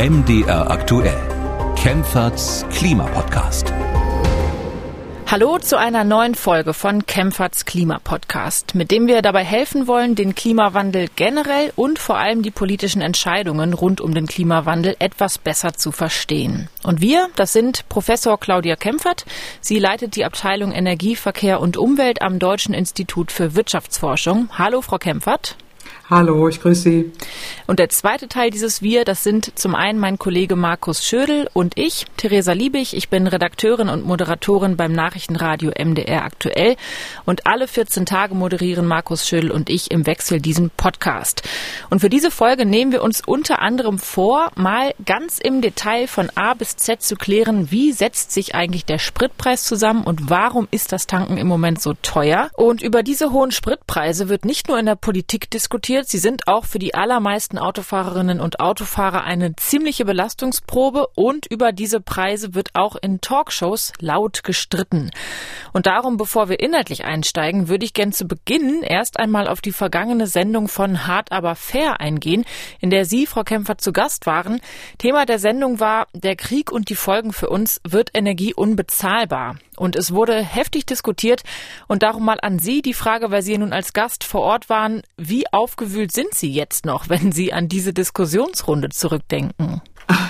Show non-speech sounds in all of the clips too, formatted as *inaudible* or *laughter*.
MDR aktuell. Kempferts Klimapodcast. Hallo zu einer neuen Folge von Kempferts Klimapodcast, mit dem wir dabei helfen wollen, den Klimawandel generell und vor allem die politischen Entscheidungen rund um den Klimawandel etwas besser zu verstehen. Und wir, das sind Professor Claudia Kempfert. Sie leitet die Abteilung Energie, Verkehr und Umwelt am Deutschen Institut für Wirtschaftsforschung. Hallo, Frau Kempfert. Hallo, ich grüße Sie. Und der zweite Teil dieses Wir, das sind zum einen mein Kollege Markus Schödel und ich, Theresa Liebig. Ich bin Redakteurin und Moderatorin beim Nachrichtenradio MDR aktuell. Und alle 14 Tage moderieren Markus Schödel und ich im Wechsel diesen Podcast. Und für diese Folge nehmen wir uns unter anderem vor, mal ganz im Detail von A bis Z zu klären, wie setzt sich eigentlich der Spritpreis zusammen und warum ist das Tanken im Moment so teuer. Und über diese hohen Spritpreise wird nicht nur in der Politik diskutiert, Sie sind auch für die allermeisten Autofahrerinnen und Autofahrer eine ziemliche Belastungsprobe und über diese Preise wird auch in Talkshows laut gestritten. Und darum, bevor wir inhaltlich einsteigen, würde ich gern zu Beginn erst einmal auf die vergangene Sendung von Hart aber fair eingehen, in der Sie, Frau Kämpfer, zu Gast waren. Thema der Sendung war, der Krieg und die Folgen für uns wird Energie unbezahlbar. Und es wurde heftig diskutiert und darum mal an Sie die Frage, weil Sie nun als Gast vor Ort waren, wie aufgewühlt sind Sie jetzt noch, wenn Sie an diese Diskussionsrunde zurückdenken? *laughs*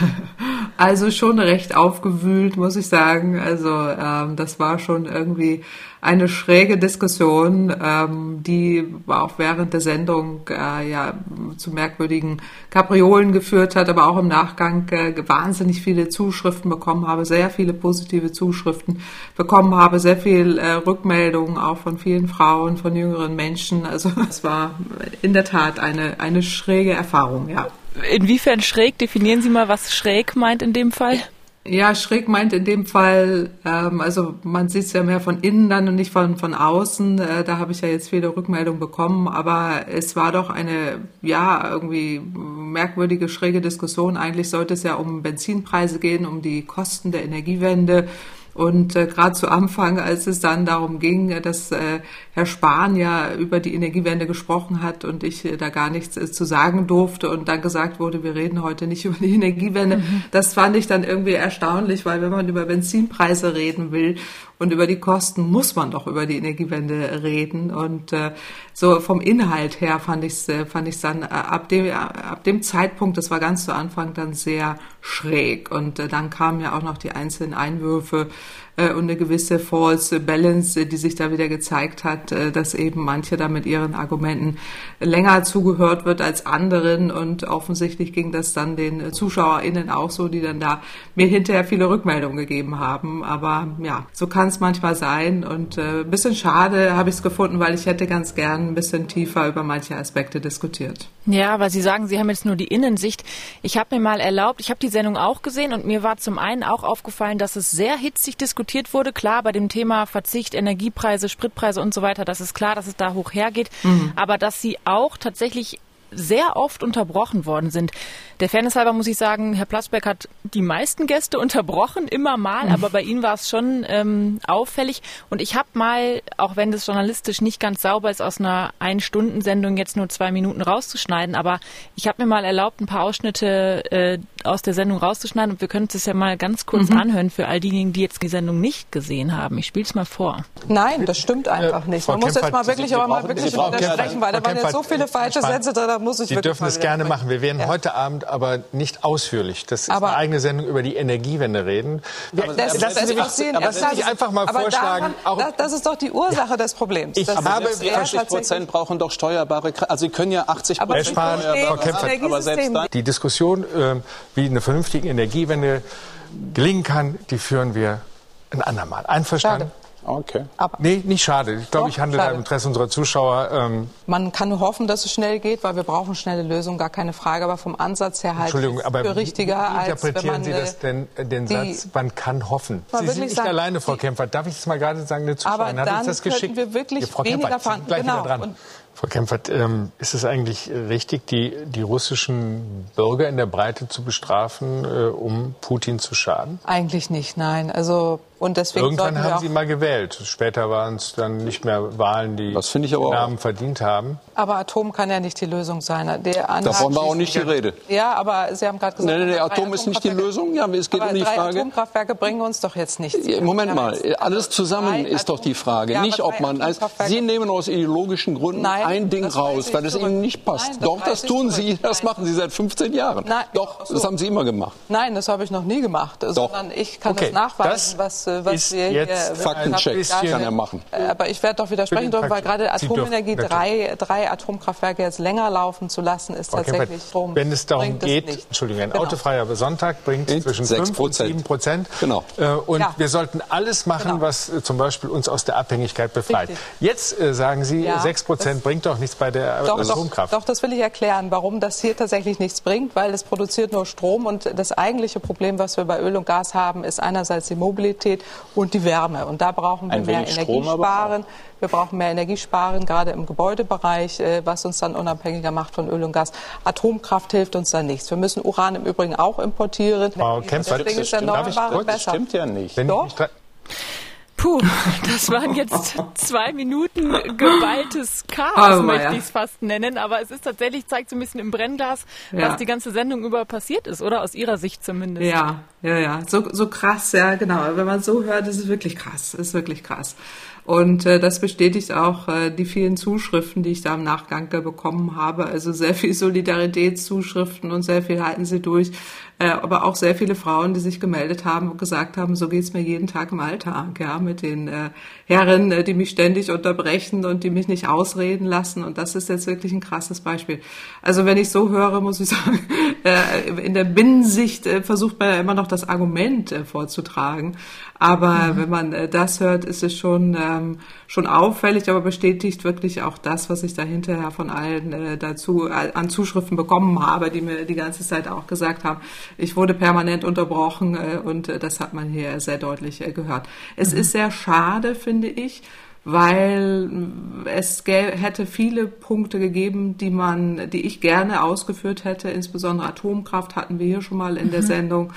Also schon recht aufgewühlt, muss ich sagen. Also ähm, das war schon irgendwie eine schräge Diskussion, ähm, die auch während der Sendung äh, ja zu merkwürdigen Kapriolen geführt hat, aber auch im Nachgang äh, wahnsinnig viele Zuschriften bekommen habe, sehr viele positive Zuschriften bekommen habe, sehr viel äh, Rückmeldungen auch von vielen Frauen, von jüngeren Menschen. Also *laughs* es war in der Tat eine eine schräge Erfahrung, ja. Inwiefern schräg? Definieren Sie mal, was schräg meint in dem Fall? Ja, schräg meint in dem Fall, ähm, also man sieht es ja mehr von innen dann und nicht von, von außen. Äh, da habe ich ja jetzt viele Rückmeldungen bekommen, aber es war doch eine, ja, irgendwie merkwürdige, schräge Diskussion. Eigentlich sollte es ja um Benzinpreise gehen, um die Kosten der Energiewende. Und äh, gerade zu Anfang, als es dann darum ging, äh, dass äh, Herr Spahn ja über die Energiewende gesprochen hat und ich äh, da gar nichts äh, zu sagen durfte und dann gesagt wurde, wir reden heute nicht *laughs* über die Energiewende, mhm. das fand ich dann irgendwie erstaunlich, weil wenn man über Benzinpreise reden will und über die Kosten muss man doch über die Energiewende reden. Und äh, so vom Inhalt her fand ich es äh, fand ich's dann äh, ab, dem, ab dem Zeitpunkt, das war ganz zu Anfang, dann sehr schräg. Und äh, dann kamen ja auch noch die einzelnen Einwürfe äh, und eine gewisse False Balance, die sich da wieder gezeigt hat, äh, dass eben manche da mit ihren Argumenten länger zugehört wird als anderen und offensichtlich ging das dann den ZuschauerInnen auch so, die dann da mir hinterher viele Rückmeldungen gegeben haben. Aber ja, so kann es manchmal sein und äh, ein bisschen schade habe ich es gefunden, weil ich hätte ganz gern ein bisschen tiefer über manche Aspekte diskutiert. Ja, weil Sie sagen, Sie haben jetzt nur die Innensicht. Ich habe mir mal erlaubt, ich habe die Sendung auch gesehen und mir war zum einen auch aufgefallen, dass es sehr hitzig diskutiert wurde. Klar, bei dem Thema Verzicht, Energiepreise, Spritpreise und so weiter, das ist klar, dass es da hoch hergeht. Mhm. Aber dass Sie auch tatsächlich sehr oft unterbrochen worden sind. Der Fairness halber muss ich sagen, Herr Plasberg hat die meisten Gäste unterbrochen, immer mal, aber bei Ihnen war es schon ähm, auffällig. Und ich habe mal, auch wenn das journalistisch nicht ganz sauber ist, aus einer Ein-Stunden-Sendung jetzt nur zwei Minuten rauszuschneiden, aber ich habe mir mal erlaubt, ein paar Ausschnitte äh, aus der Sendung rauszuschneiden und wir können uns das ja mal ganz kurz mhm. anhören für all diejenigen, die jetzt die Sendung nicht gesehen haben. Ich spiele es mal vor. Nein, das stimmt einfach nicht. Man muss jetzt mal wirklich, aber mal wirklich widersprechen, weil da waren jetzt so viele falsche Sätze, da muss ich Sie dürfen es gerne machen. Wir werden ja. heute Abend aber nicht ausführlich. Das ist aber eine eigene Sendung über die Energiewende reden. Aber das, das, das, das, Sie, aber das ich einfach mal vorschlagen. Daran, das ist doch die Ursache ja. des Problems. Ich habe 80 Prozent brauchen doch steuerbare. Also Sie können ja 80 Prozent steuerbare. Aber selbst dann die Diskussion, ähm, wie eine vernünftige Energiewende gelingen kann, die führen wir ein andermal. Einverstanden? Schade. Okay. Aber nee, nicht schade. Ich glaube, ich handle da im Interesse unserer Zuschauer. Ähm Man kann nur hoffen, dass es schnell geht, weil wir brauchen schnelle Lösungen, gar keine Frage. Aber vom Ansatz her halt Entschuldigung, aber für richtiger wie interpretieren als wenn man, Sie das denn, äh, den Satz, man kann hoffen? Sie sind nicht sagen, alleine, Frau Kämpfer. Darf ich das mal gerade sagen? Eine Zuschauerin aber hat uns das geschickt. wir wirklich Frau weniger fahren. Gleich genau. dran. Frau Kempfert, ähm, ist es eigentlich richtig, die, die russischen Bürger in der Breite zu bestrafen, äh, um Putin zu schaden? Eigentlich nicht, nein. Also und deswegen Irgendwann haben Sie mal gewählt. Später waren es dann nicht mehr Wahlen, die den Namen verdient haben. Aber Atom kann ja nicht die Lösung sein. Der Davon war auch nicht die Rede. Ja, aber Sie haben gerade gesagt, nein, nein, nein, Atom ist nicht die Lösung. Ja, es geht aber um die drei Frage. Atomkraftwerke bringen uns doch jetzt nichts. Moment mal, alles zusammen ist doch die Frage. Ja, nicht, ob man. Sie nehmen aus ideologischen Gründen nein, ein Ding raus, weil es Ihnen nicht passt. Nein, das doch, das tun Sie. Das machen Sie seit 15 Jahren. Nein, doch, so. das haben Sie immer gemacht. Nein, das habe ich noch nie gemacht. Doch. Sondern ich kann okay. das nachweisen, was, was wir hier Faktencheck kann er machen. Äh, aber ich werde doch widersprechen dürfen, weil gerade Atomenergie, drei, drei Atomkraftwerke jetzt länger laufen zu lassen, ist okay, tatsächlich Strom. Wenn es darum geht, es Entschuldigung, ein genau. autofreier Sonntag bringt zwischen 5 und 7 Prozent. Genau. Äh, und ja. wir sollten alles machen, genau. was äh, zum Beispiel uns aus der Abhängigkeit befreit. Richtig. Jetzt äh, sagen Sie, ja, 6 Prozent bringt doch nichts bei der doch, Atomkraft. Doch, doch, das will ich erklären, warum das hier tatsächlich nichts bringt, weil es produziert nur Strom und das eigentliche Problem, was wir bei Öl und Gas haben, ist einerseits die Mobilität und die Wärme. Und da brauchen wir Ein mehr Energie sparen. Wir brauchen mehr Energie sparen, gerade im Gebäudebereich, äh, was uns dann unabhängiger macht von Öl und Gas. Atomkraft hilft uns da nichts. Wir müssen Uran im Übrigen auch importieren. Frau Kempfer, das, das, stimmt, das stimmt ja nicht. Wenn Doch. Puh, das waren jetzt zwei Minuten geballtes Chaos, oh, möchte ich es fast nennen. Aber es ist tatsächlich, zeigt so ein bisschen im Brennglas, ja. was die ganze Sendung über passiert ist, oder? Aus Ihrer Sicht zumindest. Ja, ja, ja. So, so krass, ja, genau. Wenn man so hört, ist es wirklich krass. Ist wirklich krass. Und äh, das bestätigt auch äh, die vielen Zuschriften, die ich da im Nachgang bekommen habe. Also sehr viel Solidaritätszuschriften und sehr viel halten sie durch. Äh, aber auch sehr viele Frauen, die sich gemeldet haben und gesagt haben, so geht's mir jeden Tag im Alltag, ja, mit den äh, Herren, äh, die mich ständig unterbrechen und die mich nicht ausreden lassen. Und das ist jetzt wirklich ein krasses Beispiel. Also wenn ich so höre, muss ich *laughs* sagen, äh, in der Binnensicht äh, versucht man ja immer noch das Argument äh, vorzutragen. Aber mhm. wenn man äh, das hört, ist es schon, ähm, schon auffällig, aber bestätigt wirklich auch das, was ich da hinterher von allen äh, dazu äh, an Zuschriften bekommen habe, die mir die ganze Zeit auch gesagt haben, ich wurde permanent unterbrochen äh, und äh, das hat man hier sehr deutlich äh, gehört. Es mhm. ist sehr schade, finde ich, weil es hätte viele Punkte gegeben, die man, die ich gerne ausgeführt hätte. Insbesondere Atomkraft hatten wir hier schon mal in mhm. der Sendung.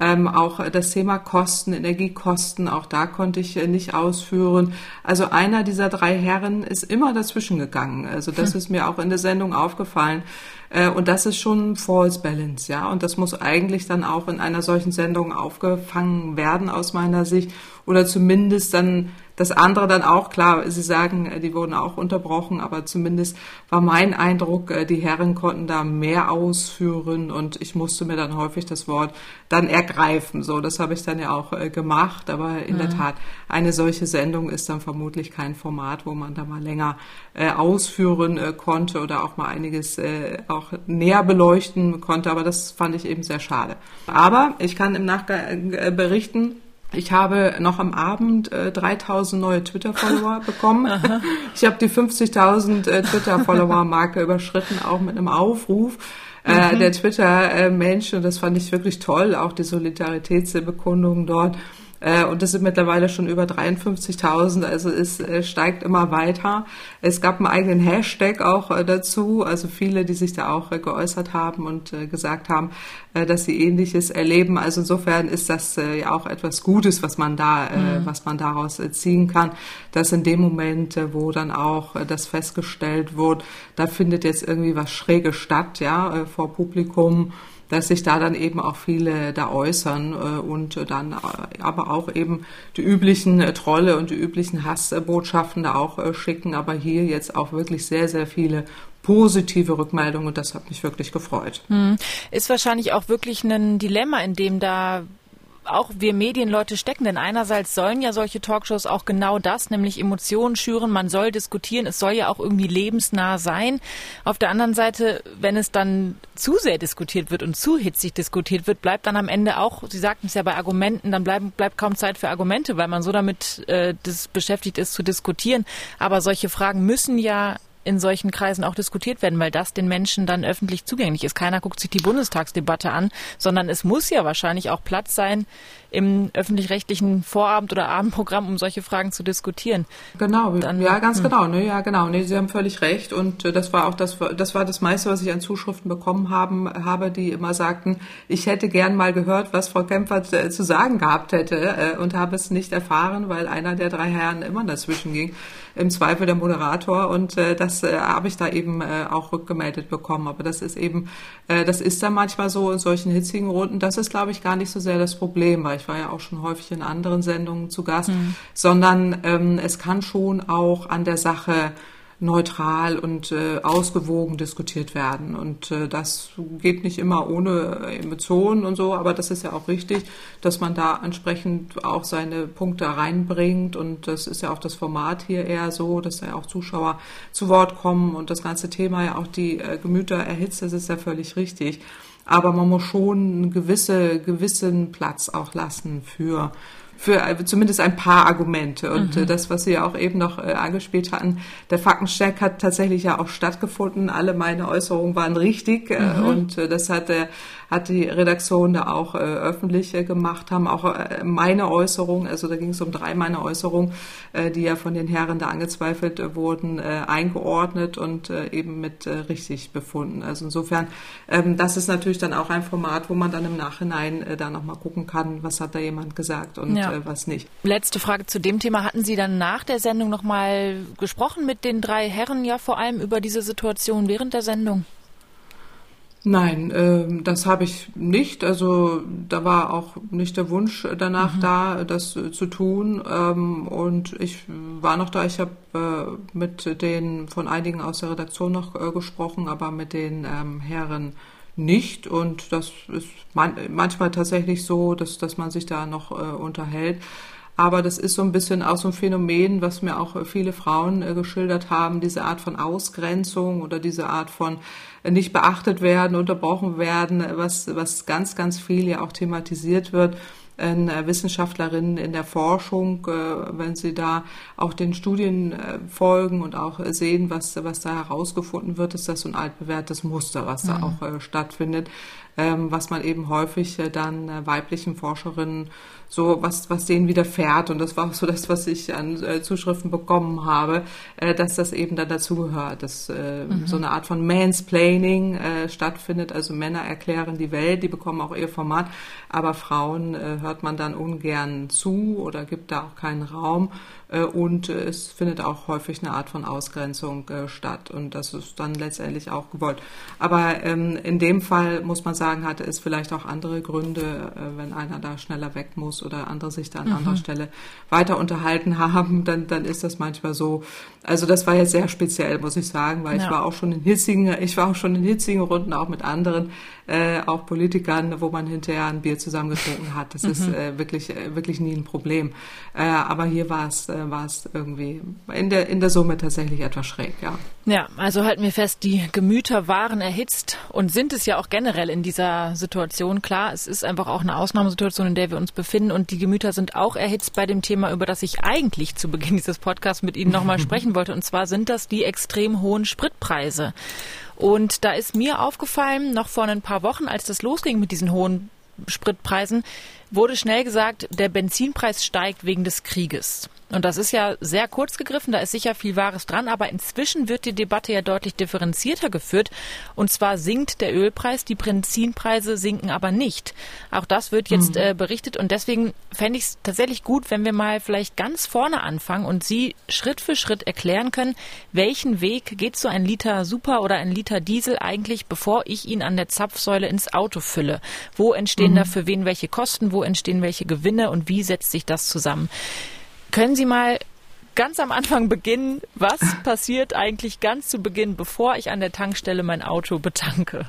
Ähm, auch das Thema Kosten, Energiekosten, auch da konnte ich nicht ausführen. Also einer dieser drei Herren ist immer dazwischen gegangen. Also das hm. ist mir auch in der Sendung aufgefallen. Äh, und das ist schon False Balance, ja. Und das muss eigentlich dann auch in einer solchen Sendung aufgefangen werden aus meiner Sicht. Oder zumindest dann das andere dann auch, klar, Sie sagen, äh, die wurden auch unterbrochen, aber zumindest war mein Eindruck, äh, die Herren konnten da mehr ausführen und ich musste mir dann häufig das Wort dann ergreifen. So, das habe ich dann ja auch gemacht, aber in mhm. der Tat, eine solche Sendung ist dann vermutlich kein Format, wo man da mal länger ausführen konnte oder auch mal einiges auch näher beleuchten konnte, aber das fand ich eben sehr schade. Aber ich kann im Nachgang äh, berichten, ich habe noch am Abend äh, 3000 neue Twitter-Follower *laughs* bekommen. ich habe die 50.000 äh, Twitter-Follower-Marke *laughs* überschritten, auch mit einem Aufruf. Äh, mhm. Der Twitter-Mensch, und das fand ich wirklich toll, auch die Solidaritätsbekundungen dort. Äh, und das sind mittlerweile schon über 53.000, also es äh, steigt immer weiter. Es gab einen eigenen Hashtag auch äh, dazu, also viele, die sich da auch geäußert haben und gesagt haben, dass sie Ähnliches erleben. Also insofern ist das ja auch etwas Gutes, was man da, mhm. was man daraus ziehen kann, dass in dem Moment, wo dann auch das festgestellt wird, da findet jetzt irgendwie was Schräges statt, ja, vor Publikum dass sich da dann eben auch viele da äußern äh, und dann äh, aber auch eben die üblichen äh, Trolle und die üblichen Hassbotschaften da auch schicken, aber hier jetzt auch wirklich sehr, sehr viele positive Rückmeldungen und das hat mich wirklich gefreut. Hm. Ist wahrscheinlich auch wirklich ein Dilemma, in dem da auch wir Medienleute stecken. Denn einerseits sollen ja solche Talkshows auch genau das, nämlich Emotionen schüren. Man soll diskutieren. Es soll ja auch irgendwie lebensnah sein. Auf der anderen Seite, wenn es dann zu sehr diskutiert wird und zu hitzig diskutiert wird, bleibt dann am Ende auch, Sie sagten es ja bei Argumenten, dann bleiben, bleibt kaum Zeit für Argumente, weil man so damit äh, beschäftigt ist zu diskutieren. Aber solche Fragen müssen ja in solchen Kreisen auch diskutiert werden, weil das den Menschen dann öffentlich zugänglich ist. Keiner guckt sich die Bundestagsdebatte an, sondern es muss ja wahrscheinlich auch Platz sein im öffentlich-rechtlichen Vorabend- oder Abendprogramm, um solche Fragen zu diskutieren. Genau, dann, ja, ganz hm. genau, ne, ja, genau, ne, Sie haben völlig recht und äh, das war auch das, das war das meiste, was ich an Zuschriften bekommen haben, habe, die immer sagten, ich hätte gern mal gehört, was Frau Kempfer äh, zu sagen gehabt hätte äh, und habe es nicht erfahren, weil einer der drei Herren immer dazwischen ging im Zweifel der Moderator und äh, das äh, habe ich da eben äh, auch rückgemeldet bekommen. Aber das ist eben, das ist dann manchmal so in solchen hitzigen Runden. Das ist, glaube ich, gar nicht so sehr das Problem, weil ich war ja auch schon häufig in anderen Sendungen zu Gast, mhm. sondern ähm, es kann schon auch an der Sache neutral und äh, ausgewogen diskutiert werden. Und äh, das geht nicht immer ohne Emotionen und so, aber das ist ja auch richtig, dass man da entsprechend auch seine Punkte reinbringt. Und das ist ja auch das Format hier eher so, dass da ja auch Zuschauer zu Wort kommen und das ganze Thema ja auch die äh, Gemüter erhitzt, das ist ja völlig richtig. Aber man muss schon einen gewisse, gewissen Platz auch lassen für für äh, zumindest ein paar Argumente. Und mhm. Äh, das, was Sie ja auch eben noch äh, angespielt hatten, der Faktencheck hat tatsächlich ja auch stattgefunden. Alle meine Äußerungen waren richtig mhm. und das hat der hat die Redaktion da auch äh, öffentlich äh, gemacht, haben auch äh, meine Äußerung, also da ging es um drei meiner Äußerungen, äh, die ja von den Herren da angezweifelt äh, wurden, äh, eingeordnet und äh, eben mit äh, richtig befunden. Also insofern, ähm, das ist natürlich dann auch ein Format, wo man dann im Nachhinein äh, da nochmal gucken kann, was hat da jemand gesagt und ja. äh, was nicht. Letzte Frage zu dem Thema. Hatten Sie dann nach der Sendung nochmal gesprochen mit den drei Herren ja vor allem über diese Situation während der Sendung? Nein, äh, das habe ich nicht. Also da war auch nicht der Wunsch danach mhm. da, das äh, zu tun. Ähm, und ich war noch da. Ich habe äh, mit den von einigen aus der Redaktion noch äh, gesprochen, aber mit den ähm, Herren nicht. Und das ist man manchmal tatsächlich so, dass, dass man sich da noch äh, unterhält. Aber das ist so ein bisschen auch so ein Phänomen, was mir auch viele Frauen äh, geschildert haben, diese Art von Ausgrenzung oder diese Art von äh, nicht beachtet werden, unterbrochen werden, was, was ganz, ganz viel ja auch thematisiert wird. Äh, Wissenschaftlerinnen in der Forschung, äh, wenn sie da auch den Studien folgen und auch sehen, was, was da herausgefunden wird, ist das so ein altbewährtes Muster, was mhm. da auch äh, stattfindet, was man eben häufig äh, dann äh, weiblichen Forscherinnen so was, was denen widerfährt. Und das war auch so das, was ich an äh, Zuschriften bekommen habe, dass das eben dann dazugehört, dass mhm. so eine Art von Mansplaining stattfindet. Also Männer erklären die Welt, die bekommen auch ihr Format, aber Frauen hört man dann ungern zu oder gibt da auch keinen Raum. Äh, und äh, es findet auch häufig eine Art von Ausgrenzung äh, statt. Und das ist dann letztendlich auch gewollt. Aber ähm, in dem Fall muss man sagen, hatte es vielleicht auch andere Gründe, wenn einer da schneller weg muss oder andere sich da an mhm. anderer Stelle weiter unterhalten *laughs* haben, dann, dann ist das manchmal so. Also das war jetzt sehr speziell, muss ich sagen, weil ja. ich war auch schon in hitzigen, ich war auch schon in hitzigen Runden, auch mit anderen, äh, auch Politikern, wo man hinterher ein Bier zusammen getrunken hat. Das mhm. ist äh, wirklich, wirklich nie ein Problem. Äh, aber hier war es, äh, war es irgendwie in der, in der Summe tatsächlich etwas schräg, ja. Ja, also halten wir fest, die Gemüter waren erhitzt und sind es ja auch generell in dieser Situation. Klar, es ist einfach auch eine Ausnahmesituation, in der wir uns befinden und die Gemüter sind auch erhitzt bei dem Thema, über das ich eigentlich zu Beginn dieses Podcasts mit Ihnen nochmal *laughs* sprechen wollte. Und zwar sind das die extrem hohen Spritpreise. Und da ist mir aufgefallen, noch vor ein paar Wochen, als das losging mit diesen hohen Spritpreisen, wurde schnell gesagt, der Benzinpreis steigt wegen des Krieges. Und das ist ja sehr kurz gegriffen, da ist sicher viel Wahres dran, aber inzwischen wird die Debatte ja deutlich differenzierter geführt. Und zwar sinkt der Ölpreis, die Benzinpreise sinken aber nicht. Auch das wird jetzt mhm. äh, berichtet und deswegen fände ich es tatsächlich gut, wenn wir mal vielleicht ganz vorne anfangen und Sie Schritt für Schritt erklären können, welchen Weg geht so ein Liter Super oder ein Liter Diesel eigentlich, bevor ich ihn an der Zapfsäule ins Auto fülle. Wo entstehen mhm. da für wen welche Kosten, wo entstehen welche Gewinne und wie setzt sich das zusammen? Können Sie mal ganz am Anfang beginnen? Was passiert eigentlich ganz zu Beginn, bevor ich an der Tankstelle mein Auto betanke?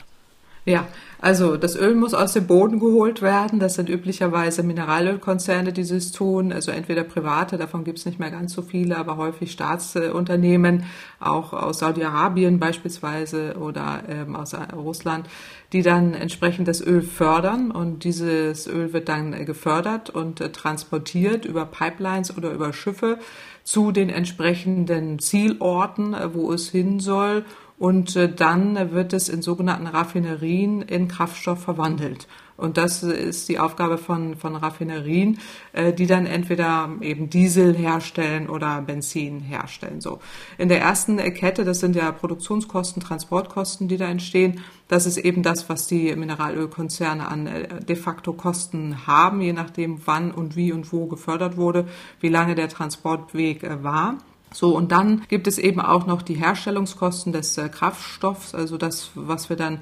Ja, also das Öl muss aus dem Boden geholt werden. Das sind üblicherweise Mineralölkonzerne, die das tun. Also entweder private, davon gibt es nicht mehr ganz so viele, aber häufig Staatsunternehmen, auch aus Saudi-Arabien beispielsweise oder ähm, aus Russland, die dann entsprechend das Öl fördern. Und dieses Öl wird dann gefördert und äh, transportiert über Pipelines oder über Schiffe zu den entsprechenden Zielorten, äh, wo es hin soll und äh, dann wird es in sogenannten Raffinerien in Kraftstoff verwandelt. Und das ist die Aufgabe von, von Raffinerien, äh, die dann entweder eben Diesel herstellen oder Benzin herstellen. So. In der ersten Kette, das sind ja Produktionskosten, Transportkosten, die da entstehen. Das ist eben das, was die Mineralölkonzerne an äh, de facto Kosten haben, je nachdem wann und wie und wo gefördert wurde, wie lange der Transportweg war. So, und dann gibt es eben auch noch die Herstellungskosten des äh, Kraftstoffs, also das, was wir dann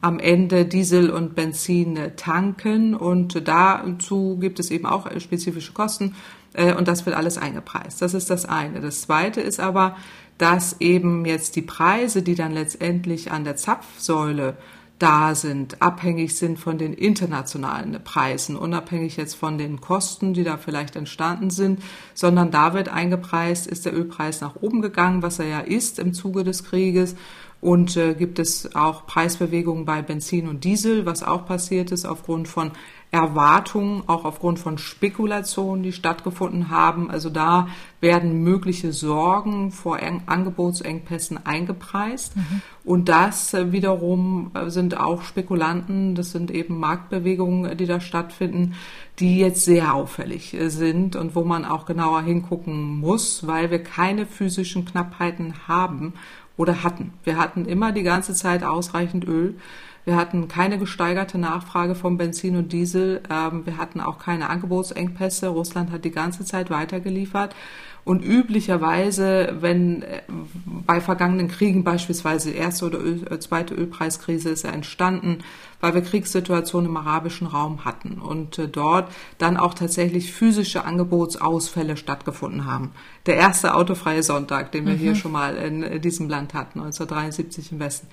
am Ende Diesel und Benzin äh, tanken. Und dazu gibt es eben auch äh, spezifische Kosten. Äh, und das wird alles eingepreist. Das ist das eine. Das zweite ist aber, dass eben jetzt die Preise, die dann letztendlich an der Zapfsäule da sind, abhängig sind von den internationalen Preisen, unabhängig jetzt von den Kosten, die da vielleicht entstanden sind, sondern da wird eingepreist, ist der Ölpreis nach oben gegangen, was er ja ist im Zuge des Krieges. Und äh, gibt es auch Preisbewegungen bei Benzin und Diesel, was auch passiert ist aufgrund von Erwartungen, auch aufgrund von Spekulationen, die stattgefunden haben. Also da werden mögliche Sorgen vor Angebotsengpässen eingepreist. Mhm. Und das äh, wiederum äh, sind auch Spekulanten, das sind eben Marktbewegungen, die da stattfinden, die jetzt sehr auffällig äh, sind und wo man auch genauer hingucken muss, weil wir keine physischen Knappheiten haben oder hatten. Wir hatten immer die ganze Zeit ausreichend Öl. Wir hatten keine gesteigerte Nachfrage von Benzin und Diesel. Ähm, wir hatten auch keine Angebotsengpässe. Russland hat die ganze Zeit weitergeliefert. Und üblicherweise, wenn äh, bei vergangenen Kriegen beispielsweise erste oder Öl, äh, zweite Ölpreiskrise ist ja entstanden, weil wir Kriegssituationen im arabischen Raum hatten und äh, dort dann auch tatsächlich physische Angebotsausfälle stattgefunden haben. Der erste autofreie Sonntag, den wir mhm. hier schon mal in diesem Land hatten, 1973 im Westen.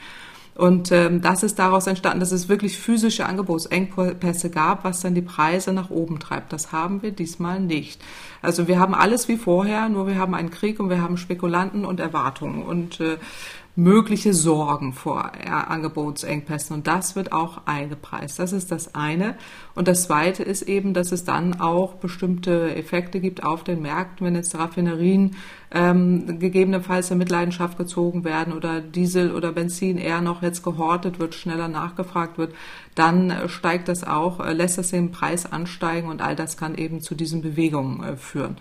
Und ähm, das ist daraus entstanden, dass es wirklich physische Angebotsengpässe gab, was dann die Preise nach oben treibt. Das haben wir diesmal nicht. Also wir haben alles wie vorher, nur wir haben einen Krieg und wir haben Spekulanten und Erwartungen. Und äh, mögliche Sorgen vor Angebotsengpässen. Und das wird auch eingepreist. Das ist das eine. Und das zweite ist eben, dass es dann auch bestimmte Effekte gibt auf den Märkten, wenn jetzt Raffinerien ähm, gegebenenfalls in Mitleidenschaft gezogen werden oder Diesel oder Benzin eher noch jetzt gehortet wird, schneller nachgefragt wird, dann steigt das auch, äh, lässt das den Preis ansteigen und all das kann eben zu diesen Bewegungen äh, führen.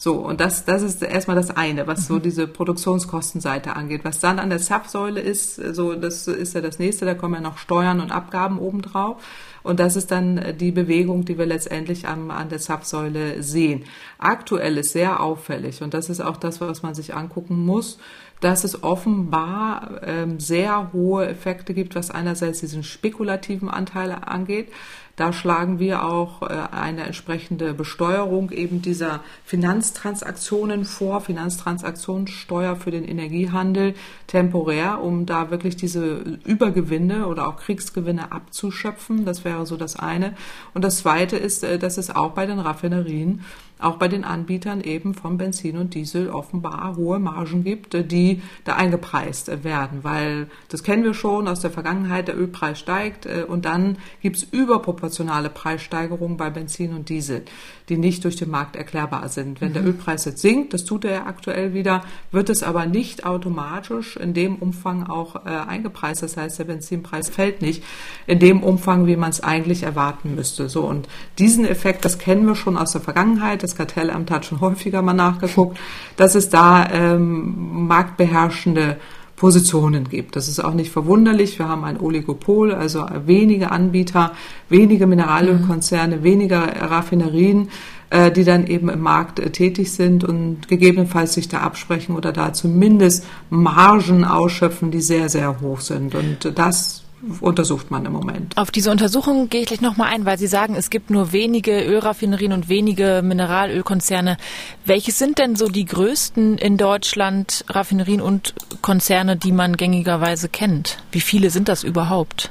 So, und das, das ist erstmal das eine, was so mhm. diese Produktionskostenseite angeht. Was dann an der Zapfsäule ist, so, das ist ja das nächste, da kommen ja noch Steuern und Abgaben obendrauf. Und das ist dann die Bewegung, die wir letztendlich am, an der Zapfsäule sehen. Aktuell ist sehr auffällig und das ist auch das, was man sich angucken muss, dass es offenbar ähm, sehr hohe Effekte gibt, was einerseits diesen spekulativen Anteil angeht. Da schlagen wir auch äh, eine entsprechende Besteuerung eben dieser Finanztransaktionen vor, Finanztransaktionssteuer für den Energiehandel temporär, um da wirklich diese Übergewinne oder auch Kriegsgewinne abzuschöpfen. Das wäre so das eine. Und das zweite ist, äh, dass es auch bei den Raffinerien auch bei den Anbietern eben von Benzin und Diesel offenbar hohe Margen gibt, äh, die da eingepreist werden, weil das kennen wir schon aus der Vergangenheit, der Ölpreis steigt äh, und dann gibt es überproportionale Preissteigerungen bei Benzin und Diesel, die nicht durch den Markt erklärbar sind. Wenn mhm. der Ölpreis jetzt sinkt, das tut er ja aktuell wieder, wird es aber nicht automatisch in dem Umfang auch äh, eingepreist. Das heißt, der Benzinpreis fällt nicht in dem Umfang, wie man es eigentlich erwarten müsste. So und diesen Effekt, das kennen wir schon aus der Vergangenheit das Kartellamt hat schon häufiger mal nachgeguckt, dass es da ähm, marktbeherrschende Positionen gibt. Das ist auch nicht verwunderlich. Wir haben ein Oligopol, also wenige Anbieter, wenige Mineralölkonzerne, mhm. weniger Raffinerien, äh, die dann eben im Markt äh, tätig sind und gegebenenfalls sich da absprechen oder da zumindest Margen ausschöpfen, die sehr, sehr hoch sind. Und das untersucht man im Moment. Auf diese Untersuchung gehe ich gleich nochmal ein, weil Sie sagen, es gibt nur wenige Ölraffinerien und wenige Mineralölkonzerne. Welche sind denn so die größten in Deutschland Raffinerien und Konzerne, die man gängigerweise kennt? Wie viele sind das überhaupt?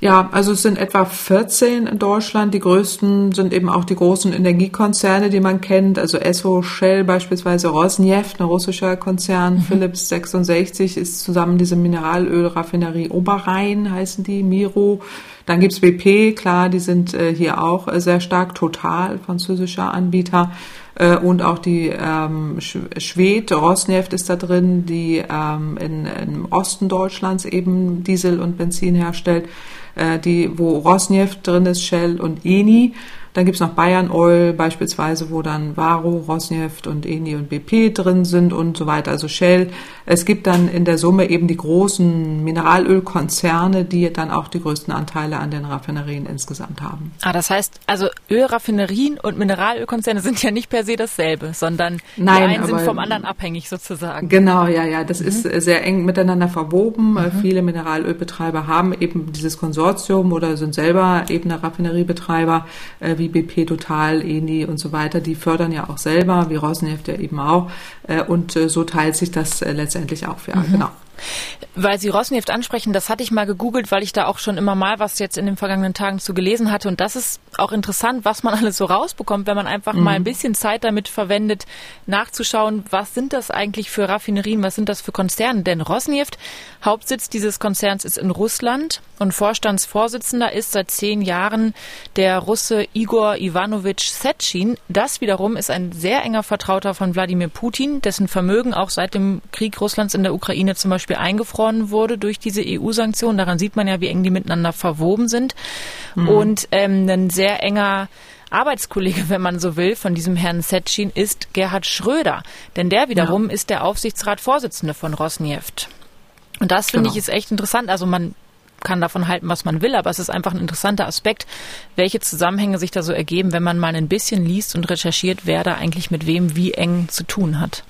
Ja, also es sind etwa 14 in Deutschland. Die größten sind eben auch die großen Energiekonzerne, die man kennt. Also Esso, Shell beispielsweise, Rosneft, ein russischer Konzern, mhm. Philips 66 ist zusammen diese Mineralölraffinerie Oberrhein, heißen die, Miro. Dann gibt's BP, klar, die sind äh, hier auch äh, sehr stark, Total, französischer Anbieter. Äh, und auch die ähm, Schwed, Rosneft ist da drin, die ähm, in, im Osten Deutschlands eben Diesel und Benzin herstellt äh, die, wo Rosneft drin ist, Shell und Eni. Dann gibt's noch Bayern Oil beispielsweise, wo dann Varo, Rosneft und Eni und BP drin sind und so weiter, also Shell. Es gibt dann in der Summe eben die großen Mineralölkonzerne, die dann auch die größten Anteile an den Raffinerien insgesamt haben. Ah, das heißt, also Ölraffinerien und Mineralölkonzerne sind ja nicht per se dasselbe, sondern Nein, die einen sind vom anderen abhängig sozusagen. Genau, ja, ja, das mhm. ist sehr eng miteinander verwoben. Mhm. Viele Mineralölbetreiber haben eben dieses Konsortium oder sind selber eben eine Raffineriebetreiber, äh, wie BP Total, Eni und so weiter. Die fördern ja auch selber, wie Rosneft ja eben auch. Äh, und äh, so teilt sich das letztendlich letztendlich auf, ja, mhm. genau. Weil Sie Rosneft ansprechen, das hatte ich mal gegoogelt, weil ich da auch schon immer mal was jetzt in den vergangenen Tagen zu gelesen hatte. Und das ist auch interessant, was man *laughs* alles so rausbekommt, wenn man einfach mhm. mal ein bisschen Zeit damit verwendet, nachzuschauen, was sind das eigentlich für Raffinerien, was sind das für Konzerne. Denn Rosneft, Hauptsitz dieses Konzerns ist in Russland und Vorstandsvorsitzender ist seit zehn Jahren der Russe Igor Ivanovich Setschin. Das wiederum ist ein sehr enger Vertrauter von Wladimir Putin, dessen Vermögen auch seit dem Krieg Russlands in der Ukraine zum Beispiel eingefroren wurde durch diese EU-Sanktionen. Daran sieht man ja, wie eng die miteinander verwoben sind. Mhm. Und ähm, ein sehr enger Arbeitskollege, wenn man so will, von diesem Herrn Setschin ist Gerhard Schröder. Denn der wiederum ja. ist der Aufsichtsratsvorsitzende von Rosneft. Und das finde genau. ich ist echt interessant. Also man kann davon halten, was man will, aber es ist einfach ein interessanter Aspekt, welche Zusammenhänge sich da so ergeben, wenn man mal ein bisschen liest und recherchiert, wer da eigentlich mit wem wie eng zu tun hat.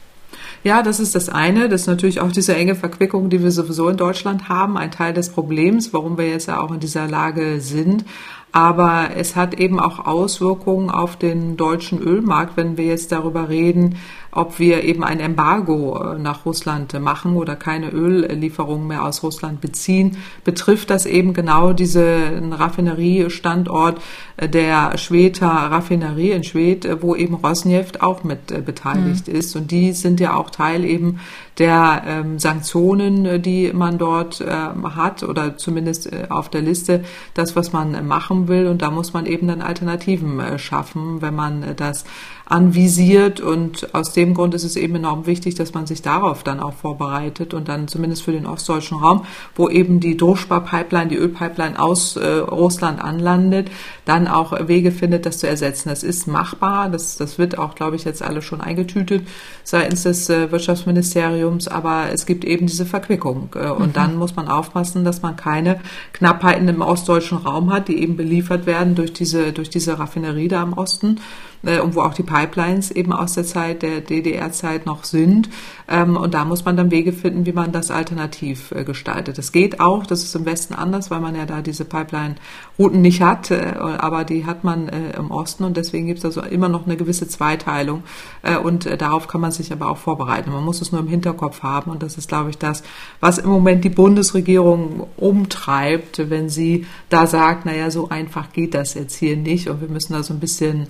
Ja, das ist das eine. Das ist natürlich auch diese enge Verquickung, die wir sowieso in Deutschland haben, ein Teil des Problems, warum wir jetzt ja auch in dieser Lage sind. Aber es hat eben auch Auswirkungen auf den deutschen Ölmarkt, wenn wir jetzt darüber reden, ob wir eben ein Embargo äh, nach Russland machen oder keine Öllieferungen mehr aus Russland beziehen, betrifft das eben genau diesen Raffineriestandort äh, der Schweder Raffinerie in Schwed, äh, wo eben Rosneft auch mit beteiligt mhm. ist. Und die sind ja auch Teil eben der ähm, Sanktionen, die man dort äh, hat oder zumindest äh, auf der Liste, das, was man machen will. Und da muss man eben dann Alternativen schaffen, wenn man das anvisiert. Und aus dem Grund ist es eben enorm wichtig, dass man sich darauf dann auch vorbereitet und dann zumindest für den ostdeutschen Raum, wo eben die Druckspar-Pipeline, die Ölpipeline aus äh, Russland anlandet, dann auch Wege findet, das zu ersetzen. Das ist machbar. Das, das wird auch, glaube ich, jetzt alle schon eingetütet seitens des äh, Wirtschaftsministeriums. Aber es gibt eben diese Verquickung. Äh, und mhm. dann muss man aufpassen, dass man keine Knappheiten im ostdeutschen Raum hat, die eben beliefert werden durch diese, durch diese Raffinerie da im Osten äh, und wo auch die Pipelines eben aus der Zeit der DDR-Zeit noch sind. Ähm, und da muss man dann Wege finden, wie man das alternativ äh, gestaltet. Das geht auch, das ist im Westen anders, weil man ja da diese Pipeline-Routen nicht hat, äh, aber die hat man äh, im Osten und deswegen gibt es also immer noch eine gewisse Zweiteilung. Äh, und äh, darauf kann man sich aber auch vorbereiten. Man muss es nur im Hinterkopf haben und das ist, glaube ich, das, was im Moment die Bundesregierung umtreibt, wenn sie da sagt, naja, so einfach geht das jetzt hier nicht und wir müssen da so ein bisschen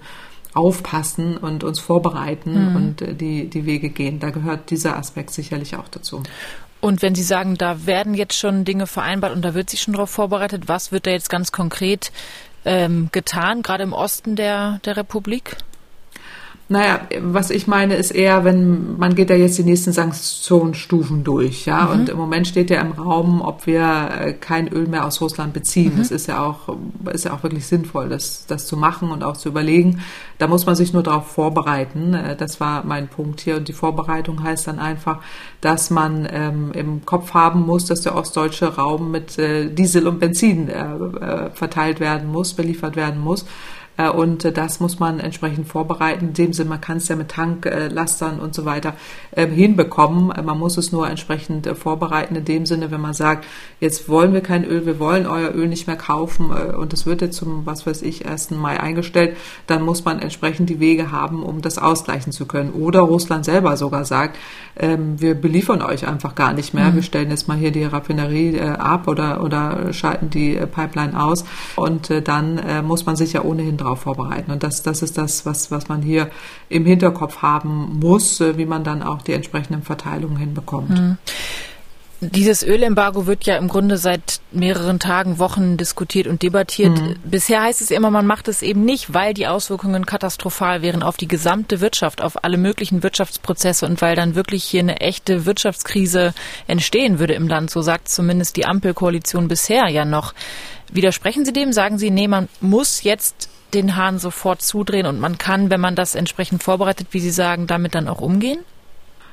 aufpassen und uns vorbereiten mhm. und äh, die, die Wege gehen. Da gehört dieser Aspekt sicherlich auch dazu. Und wenn Sie sagen, da werden jetzt schon Dinge vereinbart und da wird sich schon darauf vorbereitet, was wird da jetzt ganz konkret ähm, getan, gerade im Osten der, der Republik? Naja, was ich meine, ist eher, wenn man geht da jetzt die nächsten Sanktionsstufen durch, ja. Mhm. Und im Moment steht ja im Raum, ob wir äh, kein Öl mehr aus Russland beziehen. Mhm. Das ist ja auch, ist ja auch wirklich sinnvoll, das, das zu machen und auch zu überlegen. Da muss man sich nur darauf vorbereiten. Äh, das war mein Punkt hier. Und die Vorbereitung heißt dann einfach, dass man ähm, im Kopf haben muss, dass der ostdeutsche Raum mit äh, Diesel und Benzin äh, äh verteilt werden muss, beliefert werden muss und äh, das muss man entsprechend vorbereiten. In dem Sinne, man kann es ja mit Tanklastern und so weiter ähm, hinbekommen. Man muss es nur entsprechend vorbereiten. In dem Sinne, wenn man sagt, jetzt wollen wir kein Öl, wir wollen euer Öl nicht mehr kaufen und es wird jetzt zum, was weiß ich, 1. Mai eingestellt, dann muss man entsprechend die Wege haben, um das ausgleichen zu können. Oder Russland selber sogar sagt, ähm, wir beliefern euch einfach gar nicht mehr. Mhm. Wir stellen jetzt mal hier die Raffinerie äh, ab oder, oder schalten die äh, Pipeline aus. Und äh, dann äh, muss man sich ja ohnehin darauf vorbereiten. Und das, das ist das, was, was man hier im Hinterkopf haben muss, äh, wie man dann auch die entsprechenden Verteilungen hinbekommt. Mhm. Dieses Ölembargo wird ja im Grunde seit mehreren Tagen, Wochen diskutiert und debattiert. Mhm. Bisher heißt es immer, man macht es eben nicht, weil die Auswirkungen katastrophal wären auf die gesamte Wirtschaft, auf alle möglichen Wirtschaftsprozesse und weil dann wirklich hier eine echte Wirtschaftskrise entstehen würde im Land. So sagt zumindest die Ampelkoalition bisher ja noch. Widersprechen Sie dem? Sagen Sie, nee, man muss jetzt den Hahn sofort zudrehen und man kann, wenn man das entsprechend vorbereitet, wie Sie sagen, damit dann auch umgehen?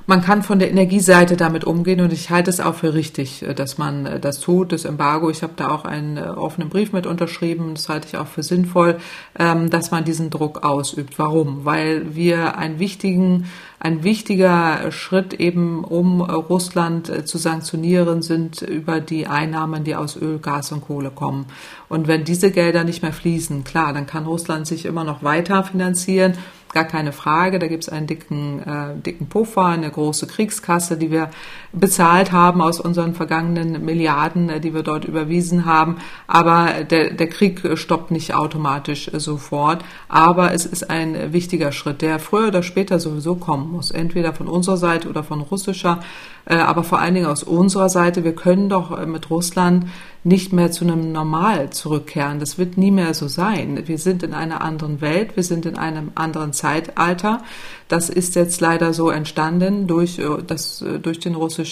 man kann von der Energieseite damit umgehen und ich halte es auch für richtig, äh, dass man äh, das tut, das Embargo. Ich habe da auch einen äh, offenen Brief mit unterschrieben. Das halte ich auch für sinnvoll, ähm, dass man diesen Druck ausübt. Warum? Weil wir einen wichtigen, ein wichtiger Schritt eben, um Russland zu sanktionieren, sind über die Einnahmen, die aus Öl, Gas und Kohle kommen. Und wenn diese Gelder nicht mehr fließen, klar, dann kann Russland sich immer noch weiter finanzieren gar keine Frage. Da gibt es einen dicken, äh, dicken Puffer, eine große Kriegskasse, die wir bezahlt haben aus unseren vergangenen Milliarden, äh, die wir dort überwiesen haben. Aber der, der Krieg stoppt nicht automatisch äh, sofort. Aber es ist ein wichtiger Schritt, der früher oder später sowieso kommen muss. Entweder von unserer Seite oder von russischer äh, aber vor allen Dingen aus unserer Seite, wir können doch äh, mit Russland nicht mehr zu einem Normal zurückkehren. Das wird nie mehr so sein. Wir sind in einer anderen Welt, wir sind in einem anderen Zeitalter. Das ist jetzt leider so entstanden durch, äh, das, durch den russischen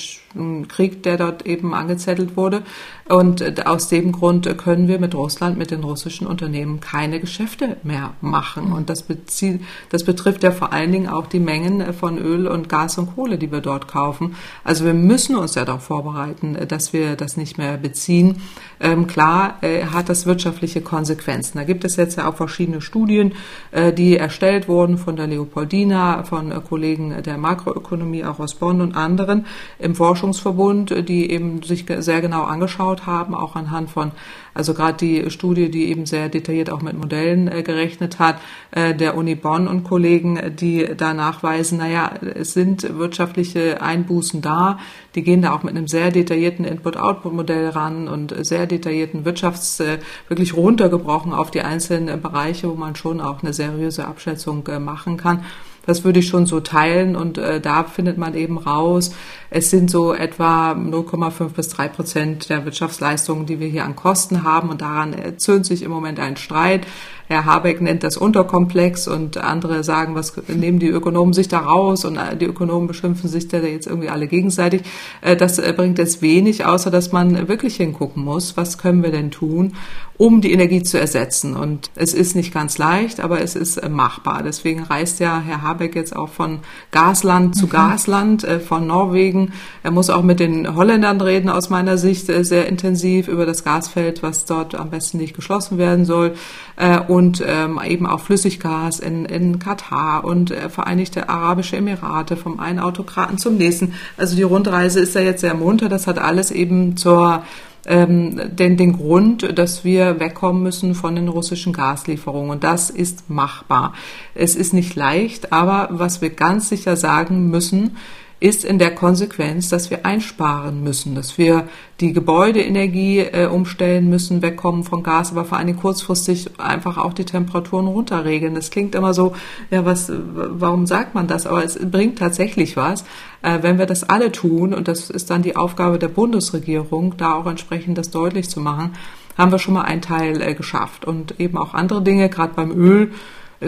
Krieg, der dort eben angezettelt wurde. Und aus dem Grund können wir mit Russland, mit den russischen Unternehmen keine Geschäfte mehr machen. Und das, bezieht, das betrifft ja vor allen Dingen auch die Mengen von Öl und Gas und Kohle, die wir dort kaufen. Also wir müssen uns ja darauf vorbereiten, dass wir das nicht mehr beziehen. Ähm, klar äh, hat das wirtschaftliche Konsequenzen. Da gibt es jetzt ja auch verschiedene Studien, äh, die erstellt wurden von der Leopoldina, von äh, Kollegen der Makroökonomie auch aus Bonn und anderen im Forschungsverbund, die eben sich sehr genau angeschaut haben, auch anhand von also gerade die Studie, die eben sehr detailliert auch mit Modellen äh, gerechnet hat, äh, der Uni Bonn und Kollegen, die da nachweisen, naja, es sind wirtschaftliche Einbußen da. Die gehen da auch mit einem sehr detaillierten Input-Output-Modell ran und sehr detaillierten Wirtschafts-, äh, wirklich runtergebrochen auf die einzelnen Bereiche, wo man schon auch eine seriöse Abschätzung äh, machen kann. Das würde ich schon so teilen und äh, da findet man eben raus, es sind so etwa 0,5 bis 3 Prozent der Wirtschaftsleistungen, die wir hier an Kosten haben und daran erzürnt sich im Moment ein Streit. Herr Habeck nennt das Unterkomplex und andere sagen, was nehmen die Ökonomen sich da raus und die Ökonomen beschimpfen sich da jetzt irgendwie alle gegenseitig. Äh, das äh, bringt jetzt wenig, außer dass man wirklich hingucken muss, was können wir denn tun, um die Energie zu ersetzen. Und es ist nicht ganz leicht, aber es ist äh, machbar. Deswegen reist ja Herr Habeck jetzt auch von Gasland zu mhm. Gasland, von Norwegen. Er muss auch mit den Holländern reden, aus meiner Sicht sehr intensiv über das Gasfeld, was dort am besten nicht geschlossen werden soll äh, und ähm, eben auch Flüssiggas in, in Katar und äh, Vereinigte Arabische Emirate vom einen Autokraten zum nächsten. Also die Rundreise ist ja jetzt sehr munter. Das hat alles eben zur ähm, den, den Grund, dass wir wegkommen müssen von den russischen Gaslieferungen. Und das ist machbar. Es ist nicht leicht, aber was wir ganz sicher sagen müssen, ist in der Konsequenz, dass wir einsparen müssen, dass wir die Gebäudeenergie äh, umstellen müssen, wegkommen von Gas, aber vor allen Dingen kurzfristig einfach auch die Temperaturen runterregeln. Das klingt immer so, ja, was, warum sagt man das? Aber es bringt tatsächlich was, äh, wenn wir das alle tun, und das ist dann die Aufgabe der Bundesregierung, da auch entsprechend das deutlich zu machen, haben wir schon mal einen Teil äh, geschafft. Und eben auch andere Dinge, gerade beim Öl,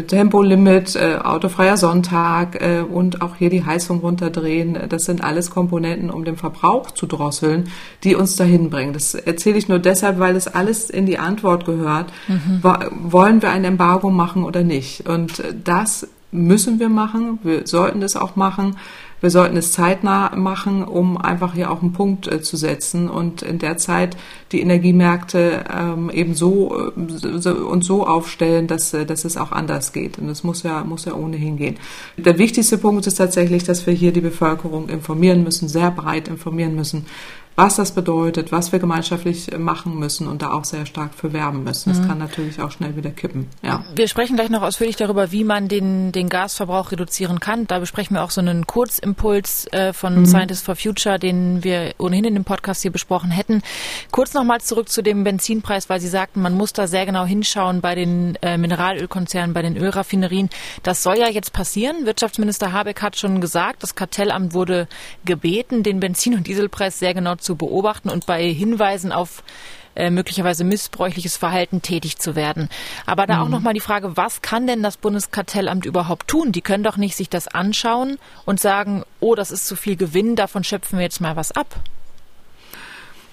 Tempolimit, äh, autofreier Sonntag äh, und auch hier die Heizung runterdrehen. Das sind alles Komponenten, um den Verbrauch zu drosseln, die uns dahin bringen. Das erzähle ich nur deshalb, weil das alles in die Antwort gehört. Mhm. Wollen wir ein Embargo machen oder nicht? Und das müssen wir machen. Wir sollten das auch machen. Wir sollten es zeitnah machen, um einfach hier auch einen Punkt äh, zu setzen und in der Zeit die Energiemärkte ähm, eben so, äh, so und so aufstellen, dass, äh, dass es auch anders geht. Und das muss ja, muss ja ohnehin gehen. Der wichtigste Punkt ist tatsächlich, dass wir hier die Bevölkerung informieren müssen, sehr breit informieren müssen was das bedeutet, was wir gemeinschaftlich machen müssen und da auch sehr stark für werben müssen. Das mhm. kann natürlich auch schnell wieder kippen. Ja. Wir sprechen gleich noch ausführlich darüber, wie man den, den Gasverbrauch reduzieren kann. Da besprechen wir auch so einen Kurzimpuls äh, von mhm. Scientists for Future, den wir ohnehin in dem Podcast hier besprochen hätten. Kurz nochmal zurück zu dem Benzinpreis, weil Sie sagten, man muss da sehr genau hinschauen bei den äh, Mineralölkonzernen, bei den Ölraffinerien. Das soll ja jetzt passieren. Wirtschaftsminister Habeck hat schon gesagt, das Kartellamt wurde gebeten, den Benzin- und Dieselpreis sehr genau zu beobachten und bei Hinweisen auf äh, möglicherweise missbräuchliches Verhalten tätig zu werden. Aber da mhm. auch nochmal die Frage, was kann denn das Bundeskartellamt überhaupt tun? Die können doch nicht sich das anschauen und sagen, oh, das ist zu viel Gewinn, davon schöpfen wir jetzt mal was ab.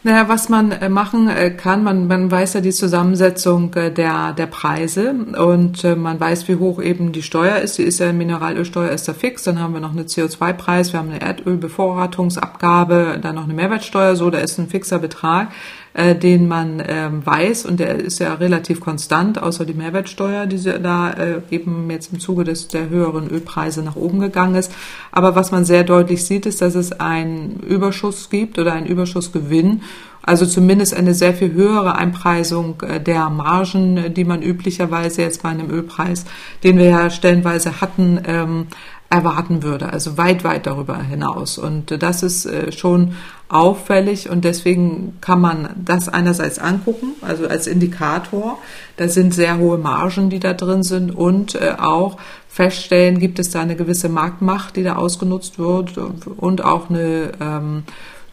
Naja, was man äh, machen äh, kann, man, man weiß ja die Zusammensetzung äh, der, der Preise. Und man weiß, wie hoch eben die Steuer ist. Die ist ja Mineralölsteuer ist da fix, dann haben wir noch eine CO2-Preis, wir haben eine Erdölbevorratungsabgabe, dann noch eine Mehrwertsteuer, so, da ist ein fixer Betrag äh, den man ähm, weiß und der ist ja relativ konstant, außer die Mehrwertsteuer, die da äh, eben jetzt im Zuge des der höheren Ölpreise nach oben gegangen ist. Aber was man sehr deutlich sieht, ist, dass es einen Überschuss gibt oder einen Überschussgewinn also zumindest eine sehr viel höhere Einpreisung äh, der Margen, die man üblicherweise jetzt bei einem Ölpreis, den wir ja stellenweise hatten, ähm, erwarten würde, also weit, weit darüber hinaus. Und das ist äh, schon auffällig und deswegen kann man das einerseits angucken, also als Indikator. Da sind sehr hohe Margen, die da drin sind und äh, auch feststellen, gibt es da eine gewisse Marktmacht, die da ausgenutzt wird und auch eine ähm,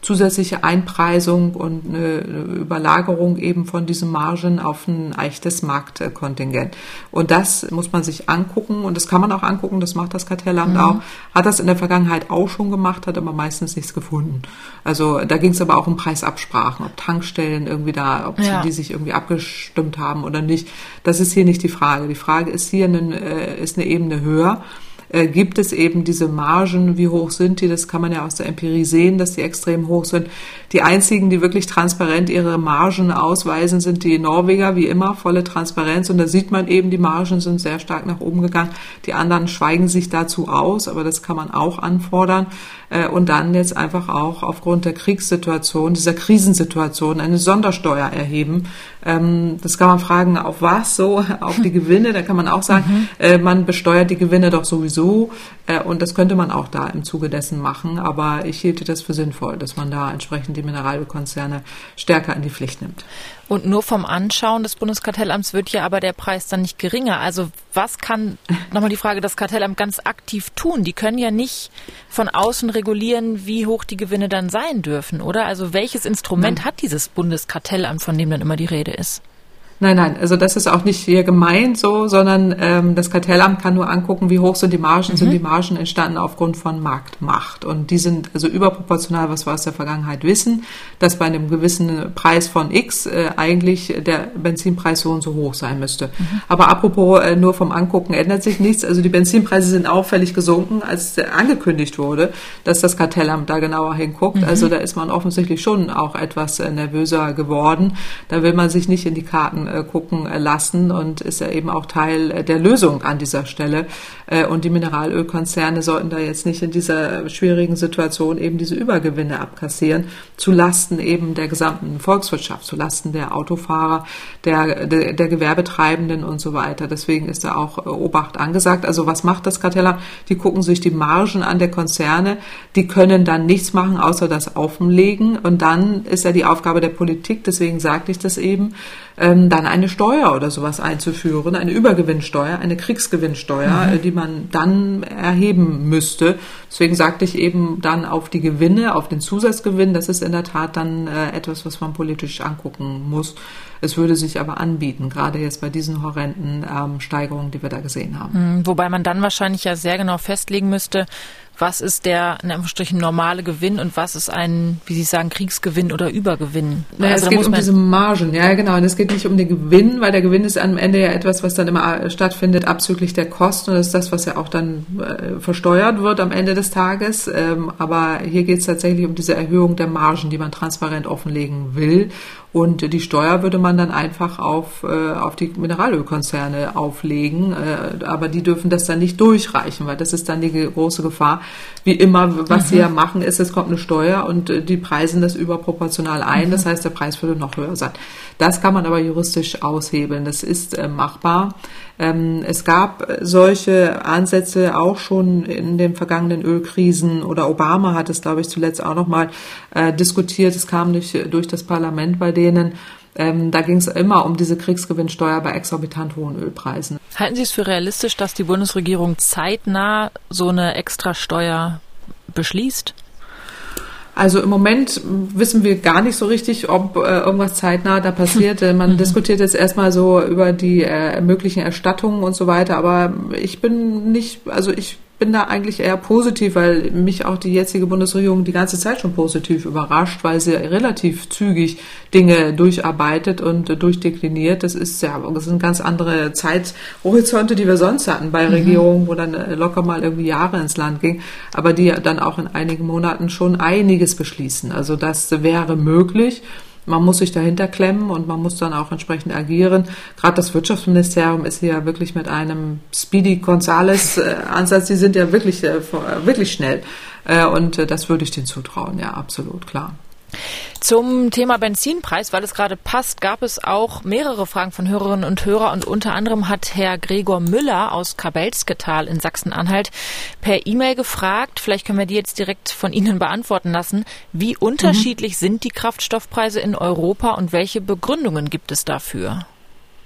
zusätzliche Einpreisung und eine Überlagerung eben von diesen Margen auf ein echtes Marktkontingent. Und das muss man sich angucken und das kann man auch angucken, das macht das Kartellamt mhm. auch, hat das in der Vergangenheit auch schon gemacht, hat aber meistens nichts gefunden. Also da ging es aber auch um Preisabsprachen, ob Tankstellen irgendwie da, ob ja. die sich irgendwie abgestimmt haben oder nicht. Das ist hier nicht die Frage. Die Frage ist hier, eine, äh, ist eine Ebene höher äh, gibt es eben diese Margen, wie hoch sind die? Das kann man ja aus der Empirie sehen, dass die extrem hoch sind. Die einzigen, die wirklich transparent ihre Margen ausweisen, sind die Norweger, wie immer, volle Transparenz. Und da sieht man eben, die Margen sind sehr stark nach oben gegangen. Die anderen schweigen sich dazu aus, aber das kann man auch anfordern. Äh, und dann jetzt einfach auch aufgrund der Kriegssituation, dieser Krisensituation eine Sondersteuer erheben. Ähm, das kann man fragen, auf was so? *laughs* Auf die Gewinne. Da kann man auch sagen, mhm. Äh, man besteuert die Gewinne doch sowieso. Äh, und das könnte man auch da im Zuge dessen machen. Aber ich hielte das für sinnvoll, dass man da entsprechend die Mineralölkonzerne stärker in die Pflicht nimmt. Und nur vom Anschauen des Bundeskartellamts wird ja aber der Preis dann nicht geringer. Also was kann, *laughs* nochmal die Frage, das Kartellamt ganz aktiv tun? Die können ja nicht von außen regulieren, wie hoch die Gewinne dann sein dürfen, oder? Also welches Instrument Nein. hat dieses Bundeskartellamt, von dem dann immer die Rede ist? Nein, nein, also das ist auch nicht hier gemeint so, sondern ähm, das Kartellamt kann nur angucken, wie hoch sind die Margen, mhm. sind die Margen entstanden aufgrund von Marktmacht. Und die sind also überproportional, was wir aus der Vergangenheit wissen, dass bei einem gewissen Preis von X äh, eigentlich der Benzinpreis so und so hoch sein müsste. Mhm. Aber apropos äh, nur vom Angucken ändert sich nichts. Also die Benzinpreise sind auffällig gesunken, als angekündigt wurde, dass das Kartellamt da genauer hinguckt. Mhm. Also da ist man offensichtlich schon auch etwas äh, nervöser geworden. Da will man sich nicht in die Karten äh, gucken lassen und ist ja eben auch Teil äh, der Lösung an dieser Stelle. Äh, und die Mineralölkonzerne sollten da jetzt nicht in dieser schwierigen Situation eben diese Übergewinne abkassieren, zu Lasten eben der gesamten Volkswirtschaft, zu Lasten der Autofahrer, der, der, der Gewerbetreibenden und so weiter. Deswegen ist da auch Obacht angesagt. Also was macht das Kartellamt? Die gucken sich die Margen an der Konzerne, die können dann nichts machen, außer das Offenlegen. Und dann ist ja die Aufgabe der Politik, deswegen sagte ich das eben, ähm, dann eine Steuer oder sowas einzuführen, eine Übergewinnsteuer, eine Kriegsgewinnsteuer, mhm. Äh, die man dann erheben müsste. Deswegen sagte ich eben dann auf die Gewinne, auf den Zusatzgewinn. Das ist in der Tat dann äh, etwas, was man politisch angucken muss. Es würde sich aber anbieten, gerade jetzt bei diesen horrenden ähm, Steigerungen, die wir da gesehen haben. Mhm, wobei man dann wahrscheinlich ja sehr genau festlegen müsste, was ist der in Anführungsstrichen normale Gewinn und was ist ein, wie Sie sagen, Kriegsgewinn oder Übergewinn? Naja, also es geht um diese Margen, ja genau. Und es geht nicht um den Gewinn, weil der Gewinn ist am Ende ja etwas, was dann immer stattfindet, abzüglich der Kosten. Und das ist das, was ja auch dann äh, versteuert wird am Ende des Tages. Ähm, aber hier geht es tatsächlich um diese Erhöhung der Margen, die man transparent offenlegen will. Und die Steuer würde man dann einfach auf, äh, auf die Mineralölkonzerne auflegen. Äh, aber die dürfen das dann nicht durchreichen, weil das ist dann die große Gefahr. Wie immer, was mhm. sie ja machen, ist, es kommt eine Steuer und äh, die preisen das überproportional ein. Mhm. Das heißt, der Preis würde noch höher sein. Das kann man aber juristisch aushebeln. Das ist äh, machbar. Ähm, es gab solche Ansätze auch schon in den vergangenen Ölkrisen oder Obama hat es, glaube ich, zuletzt auch noch mal äh, diskutiert. Es kam nicht durch das Parlament bei denen. Ähm, da ging es immer um diese Kriegsgewinnsteuer bei exorbitant hohen Ölpreisen. Halten Sie es für realistisch, dass die Bundesregierung zeitnah so eine Extrasteuer beschließt? Also im Moment wissen wir gar nicht so richtig, ob äh, irgendwas zeitnah da passiert. *laughs* Man mhm. diskutiert jetzt erstmal so über die äh, möglichen Erstattungen und so weiter, aber ich bin nicht, also ich bin da eigentlich eher positiv, weil mich auch die jetzige Bundesregierung die ganze Zeit schon positiv überrascht, weil sie relativ zügig Dinge durcharbeitet und durchdekliniert. Das ist ja, das sind ganz andere Zeithorizonte, die wir sonst hatten bei mhm. Regierungen, wo dann locker mal irgendwie Jahre ins Land ging, aber die dann auch in einigen Monaten schon einiges beschließen. Also das wäre möglich. Man muss sich dahinter klemmen und man muss dann auch entsprechend agieren. Gerade das Wirtschaftsministerium ist hier wirklich mit einem Speedy Gonzales äh. Die sind ja wirklich, äh, wirklich schnell. Äh, und das würde ich denen zutrauen. Ja, absolut, klar. Zum Thema Benzinpreis, weil es gerade passt, gab es auch mehrere Fragen von Hörerinnen und Hörern und unter anderem hat Herr Gregor Müller aus Kabelsketal in Sachsen-Anhalt per E-Mail gefragt, vielleicht können wir die jetzt direkt von Ihnen beantworten lassen, wie unterschiedlich mhm. sind die Kraftstoffpreise in Europa und welche Begründungen gibt es dafür?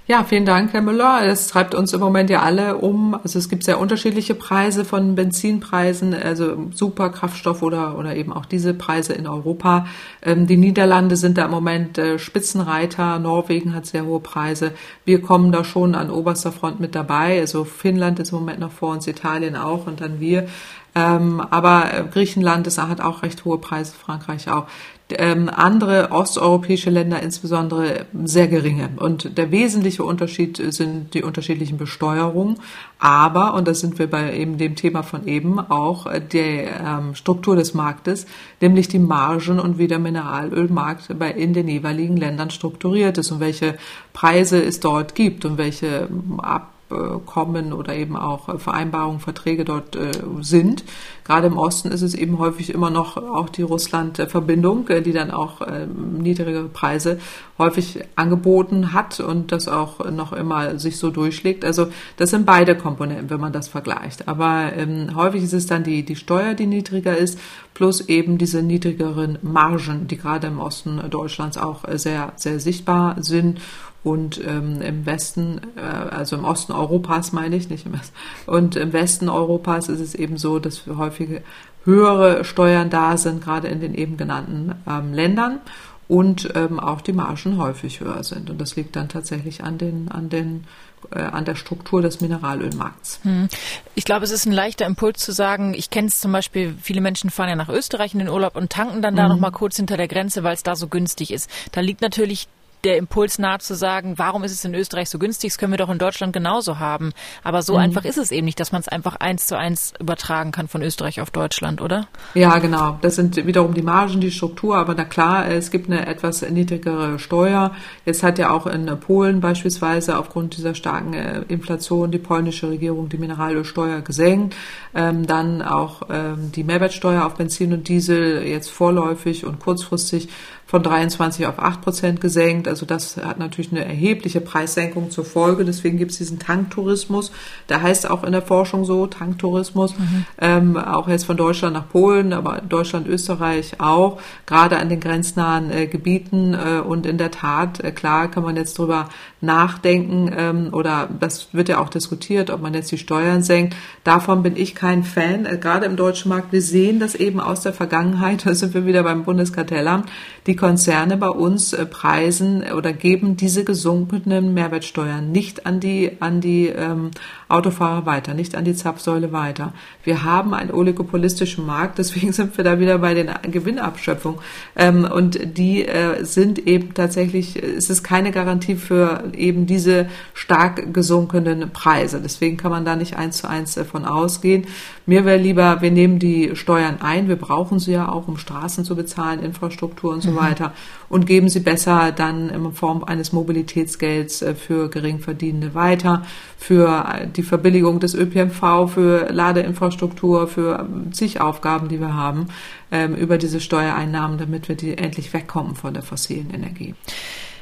Ja, vielen Dank, Herr Müller. Es treibt uns im Moment ja alle um. Also es gibt sehr unterschiedliche Preise von Benzinpreisen, also Superkraftstoff oder, oder eben auch diese Preise in Europa. Ähm, die Niederlande sind da im Moment äh, Spitzenreiter. Norwegen hat sehr hohe Preise. Wir kommen da schon an oberster Front mit dabei. Also Finnland ist im Moment noch vor uns, Italien auch und dann wir. Ähm, aber äh, Griechenland ist, hat auch recht hohe Preise, Frankreich auch ähm, andere osteuropäische Länder insbesondere sehr geringe. Und der wesentliche Unterschied sind die unterschiedlichen Besteuerungen, aber, und das sind wir bei eben dem Thema von eben, auch die ähm, Struktur des Marktes, nämlich die Margen und wie der Mineralölmarkt bei, in den jeweiligen Ländern strukturiert ist und welche Preise es dort gibt und welche Ab Abkommen oder eben auch Vereinbarungen, Verträge dort äh, sind. Gerade im Osten ist es eben häufig immer noch auch die Russland-Verbindung, äh, die dann auch ähm, niedrige Preise häufig angeboten hat und das auch noch immer sich so durchschlägt. Also das sind beide Komponenten, wenn man das vergleicht. Aber ähm, häufig ist es dann die, die Steuer, die niedriger ist, plus eben diese niedrigeren Margen, die gerade im Osten Deutschlands auch sehr, sehr sichtbar sind und ähm, im Westen, äh, also im Osten Europas meine ich, nicht im Westen, und im Westen Europas ist es eben so, dass häufige höhere Steuern da sind, gerade in den eben genannten ähm, Ländern und ähm, auch die Margen häufig höher sind. Und das liegt dann tatsächlich an den, an den äh, an der Struktur des Mineralölmarkts. Hm. Ich glaube, es ist ein leichter Impuls zu sagen, ich kenne es zum Beispiel, viele Menschen fahren ja nach Österreich in den Urlaub und tanken dann da mhm. nochmal kurz hinter der Grenze, weil es da so günstig ist. Da liegt natürlich der Impuls nahe zu sagen, warum ist es in Österreich so günstig? Das können wir doch in Deutschland genauso haben. Aber so mhm. einfach ist es eben nicht, dass man es einfach eins zu eins übertragen kann von Österreich auf Deutschland, oder? Ja, genau. Das sind wiederum die Margen, die Struktur. Aber na klar, es gibt eine etwas niedrigere Steuer. Jetzt hat ja auch in Polen beispielsweise aufgrund dieser starken äh, Inflation die polnische Regierung die Mineralölsteuer gesenkt. Ähm, dann auch ähm, die Mehrwertsteuer auf Benzin und Diesel jetzt vorläufig und kurzfristig von 23 auf 8 Prozent gesenkt. Also das hat natürlich eine erhebliche Preissenkung zur Folge. Deswegen gibt es diesen Tanktourismus. Der heißt auch in der Forschung so, Tanktourismus. Mhm. Ähm, auch jetzt von Deutschland nach Polen, aber Deutschland, Österreich auch, gerade an den grenznahen äh, Gebieten. Äh, und in der Tat, äh, klar kann man jetzt drüber nachdenken ähm, oder das wird ja auch diskutiert, ob man jetzt die Steuern senkt. Davon bin ich kein Fan, äh, gerade im deutschen Markt. Wir sehen das eben aus der Vergangenheit, *laughs* da sind wir wieder beim Bundeskartellamt die Konzerne bei uns äh, preisen oder geben diese gesunkenen Mehrwertsteuern nicht an die, an die ähm, Autofahrer weiter, nicht an die Zapfsäule weiter. Wir haben einen oligopolistischen Markt, deswegen sind wir da wieder bei den Gewinnabschöpfungen. Ähm, und die äh, sind eben tatsächlich, es ist keine Garantie für eben diese stark gesunkenen Preise. Deswegen kann man da nicht eins zu eins davon ausgehen. Mir wäre lieber, wir nehmen die Steuern ein, wir brauchen sie ja auch, um Straßen zu bezahlen, Infrastruktur und so mhm. weiter, und geben sie besser dann in Form eines Mobilitätsgelds äh, für Geringverdienende weiter, für die Verbilligung des ÖPNV, für Ladeinfrastruktur, für zig Aufgaben, die wir haben, ähm, über diese Steuereinnahmen, damit wir die endlich wegkommen von der fossilen Energie.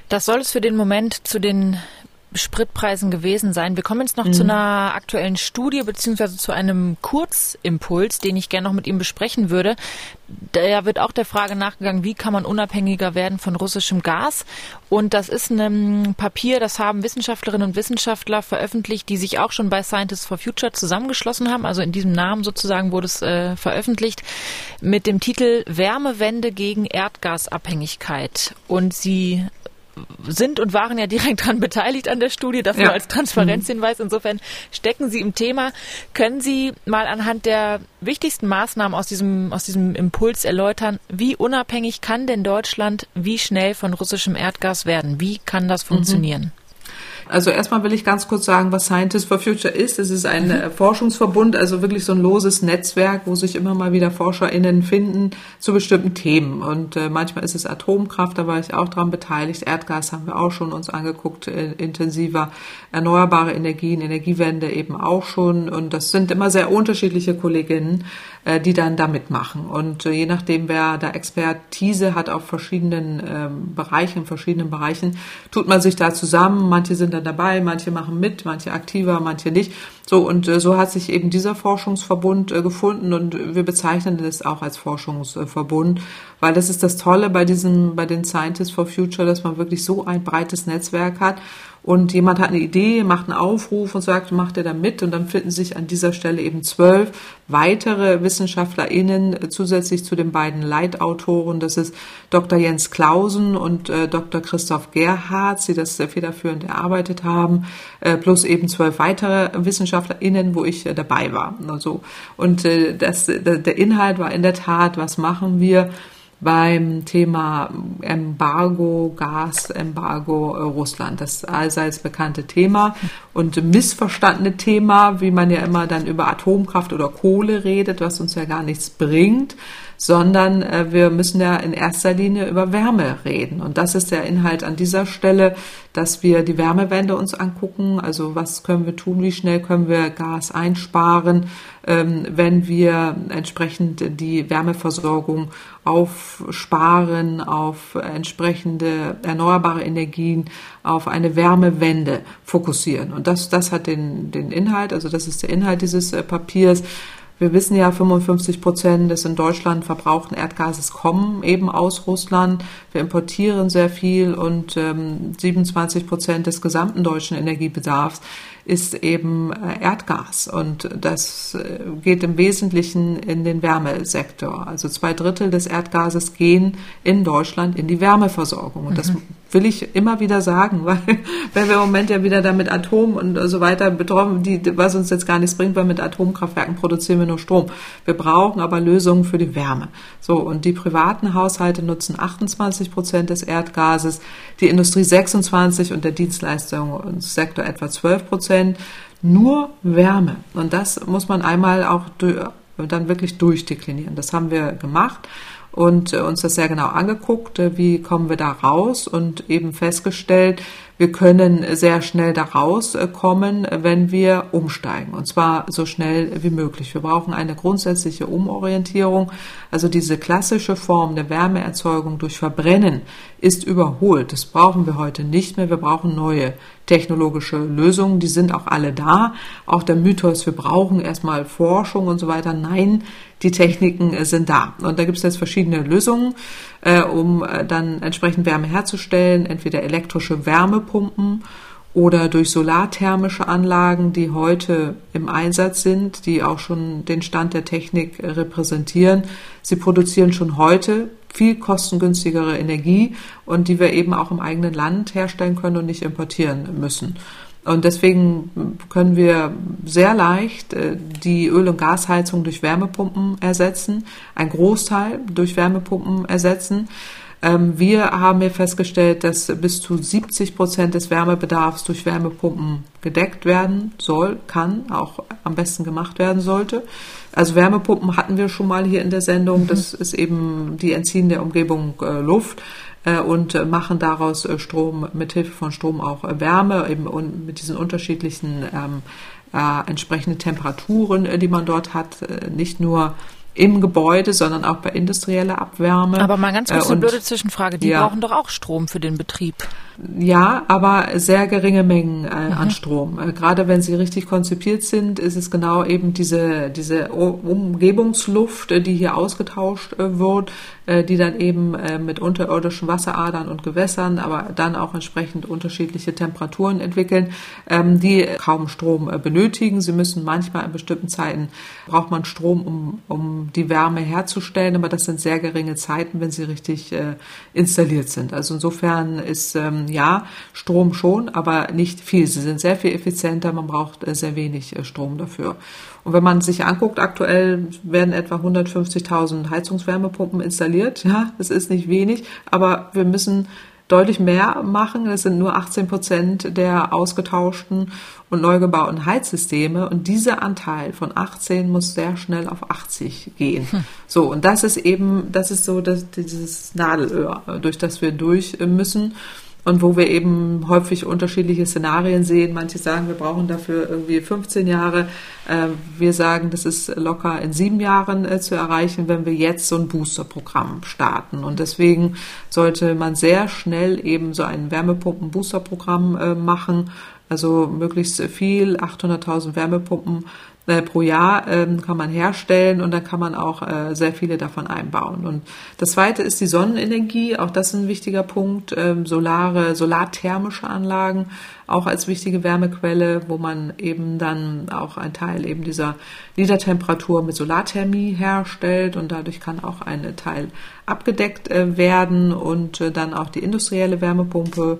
Das soll es für den Moment zu den Spritpreisen gewesen sein. Wir kommen jetzt noch mhm. zu einer aktuellen Studie beziehungsweise zu einem Kurzimpuls, den ich gerne noch mit ihm besprechen würde. Da wird auch der Frage nachgegangen, wie kann man unabhängiger werden von russischem Gas. Und das ist ein Papier, das haben Wissenschaftlerinnen und Wissenschaftler veröffentlicht, die sich auch schon bei Scientists for Future zusammengeschlossen haben. Also in diesem Namen sozusagen wurde es äh, veröffentlicht mit dem Titel Wärmewende gegen Erdgasabhängigkeit. Und sie sind und waren ja direkt daran beteiligt an der Studie, das ja. nur als Transparenzhinweis. Insofern stecken Sie im Thema. Können Sie mal anhand der wichtigsten Maßnahmen aus diesem, aus diesem Impuls erläutern, wie unabhängig kann denn Deutschland wie schnell von russischem Erdgas werden? Wie kann das mhm. funktionieren? Also erstmal will ich ganz kurz sagen, was Scientists for Future ist. Es ist ein mhm. Forschungsverbund, also wirklich so ein loses Netzwerk, wo sich immer mal wieder ForscherInnen finden zu bestimmten Themen. Und äh, manchmal ist es Atomkraft, da war ich auch dran beteiligt. Erdgas haben wir auch schon uns angeguckt, äh, intensiver. Erneuerbare Energien, Energiewende eben auch schon. Und das sind immer sehr unterschiedliche Kolleginnen, äh, die dann da mitmachen. Und äh, je nachdem, wer da Expertise hat auf verschiedenen ähm, Bereichen, in verschiedenen Bereichen, tut man sich da zusammen. Manche sind dann dabei, manche machen mit, manche aktiver, manche nicht. So, und äh, so hat sich eben dieser Forschungsverbund gefunden und wir bezeichnen das auch als Forschungsverbund, weil das ist das Tolle bei diesem, bei den Scientists for Future, dass man wirklich so ein breites Netzwerk hat und jemand hat eine Idee, macht einen Aufruf und sagt, macht er da mit und dann finden sich an dieser Stelle eben zwölf weitere WissenschaftlerInnen zusätzlich zu den beiden Leitautoren. Das ist Dr. Jens Klausen und äh, Dr. Christoph Gerhardt, die das federführend erarbeitet haben, äh, plus eben zwölf weitere WissenschaftlerInnen, wo ich äh, dabei war. Also, und das, der Inhalt war in der Tat, was machen wir? Beim Thema Embargo, Gasembargo äh, Russland. Das allseits bekannte Thema und missverstandene Thema, wie man ja immer dann über Atomkraft oder Kohle redet, was uns ja gar nichts bringt, sondern äh, wir müssen ja in erster Linie über Wärme reden. Und das ist der Inhalt an dieser Stelle, dass wir die Wärmewende uns angucken. Also was können wir tun? Wie schnell können wir Gas einsparen, ähm, wenn wir entsprechend die Wärmeversorgung aufsparen, auf entsprechende erneuerbare Energien, auf eine Wärmewende fokussieren. Und das, das hat den, den Inhalt, also das ist der Inhalt dieses äh, Papiers. Wir wissen ja, 55 Prozent des in Deutschland verbrauchten Erdgases kommen eben aus Russland. Wir importieren sehr viel und ähm, 27 Prozent des gesamten deutschen Energiebedarfs ist eben äh, Erdgas und das äh, geht im Wesentlichen in den Wärmesektor. Also zwei Drittel des Erdgases gehen in Deutschland in die Wärmeversorgung und das mhm. will ich immer wieder sagen, *laughs* weil, weil wir im Moment ja wieder da mit Atom und so weiter betroffen, die, was uns jetzt gar nichts bringt, weil mit Atomkraftwerken produzieren wir nur Strom. Wir brauchen aber Lösungen für die Wärme. So und die privaten Haushalte nutzen 28 Prozent des Erdgases, die Industrie 26 und der Dienstleistungssektor etwa 12 Prozent. Prozent nur Wärme. Und das muss man einmal auch dann wirklich durchdeklinieren. Das haben wir gemacht und äh, uns das sehr genau angeguckt, äh, wie kommen wir da raus und eben festgestellt, wir können sehr schnell da rauskommen, äh, wenn wir umsteigen und zwar so schnell wie möglich. Wir brauchen eine grundsätzliche Umorientierung. Also diese klassische Form der Wärmeerzeugung durch Verbrennen ist überholt. Das brauchen wir heute nicht mehr. Wir brauchen neue technologische Lösungen. Die sind auch alle da. Auch der Mythos, wir brauchen erstmal Forschung und so weiter. Nein, die Techniken sind da. Und da gibt es jetzt verschiedene Lösungen, äh, um äh, dann entsprechend Wärme herzustellen. Entweder elektrische Wärmepumpen oder durch solarthermische Anlagen, die heute im Einsatz sind, die auch schon den Stand der Technik repräsentieren. Sie produzieren schon heute viel kostengünstigere Energie und die wir eben auch im eigenen Land herstellen können und nicht importieren müssen. Und deswegen können wir sehr leicht äh, die Öl- und Gasheizung durch Wärmepumpen ersetzen, ein Großteil durch Wärmepumpen ersetzen. Ähm, wir haben hier festgestellt, dass bis zu 70 Prozent des Wärmebedarfs durch Wärmepumpen gedeckt werden soll, kann, auch am besten gemacht werden sollte. Also Wärmepumpen hatten wir schon mal hier in der Sendung. Das ist eben die entziehen der Umgebung äh, Luft. Äh, und äh, machen daraus äh, Strom, mit Hilfe von Strom auch Wärme, eben mit diesen unterschiedlichen ähm, äh, entsprechenden Temperaturen, die man dort hat, nicht nur im Gebäude, sondern auch bei industrieller Abwärme. Aber mal ganz kurz eine blöde Zwischenfrage. Die ja. brauchen doch auch Strom für den Betrieb. Ja, aber sehr geringe Mengen äh, an Strom. Äh, gerade wenn sie richtig konzipiert sind, ist es genau eben diese, diese Umgebungsluft, äh, die hier ausgetauscht äh, wird, äh, die dann eben äh, mit unterirdischen Wasseradern und Gewässern, aber dann auch entsprechend unterschiedliche Temperaturen entwickeln, ähm, die kaum Strom benötigen. Sie müssen manchmal in bestimmten Zeiten braucht man Strom, um, um die Wärme herzustellen, aber das sind sehr geringe Zeiten, wenn sie richtig installiert sind. Also insofern ist ähm, ja, Strom schon, aber nicht viel. Sie sind sehr viel effizienter, man braucht äh, sehr wenig äh, Strom dafür. Und wenn man sich anguckt, aktuell werden etwa 150.000 Heizungswärmepumpen installiert. Ja, das ist nicht wenig, aber wir müssen deutlich mehr machen. Es sind nur 18 Prozent der ausgetauschten und neu gebauten Heizsysteme. Und dieser Anteil von 18 muss sehr schnell auf 80 gehen. Hm. So, und das ist eben, das ist so das, dieses Nadelöhr, durch das wir durch müssen und wo wir eben häufig unterschiedliche Szenarien sehen. Manche sagen, wir brauchen dafür irgendwie 15 Jahre. Äh, wir sagen, das ist locker in sieben Jahren äh, zu erreichen, wenn wir jetzt so ein Boosterprogramm starten. Und deswegen sollte man sehr schnell eben so ein Wärmepumpen-Boosterprogramm äh, machen. Also möglichst viel, 800.000 Wärmepumpen äh, pro Jahr ähm, kann man herstellen und dann kann man auch äh, sehr viele davon einbauen. Und das zweite ist die Sonnenenergie, auch das ist ein wichtiger Punkt, ähm, solare, solarthermische Anlagen, auch als wichtige Wärmequelle, wo man eben dann auch ein Teil eben dieser Niedertemperatur mit Solarthermie herstellt und dadurch kann auch ein Teil abgedeckt äh, werden und äh, dann auch die industrielle Wärmepumpe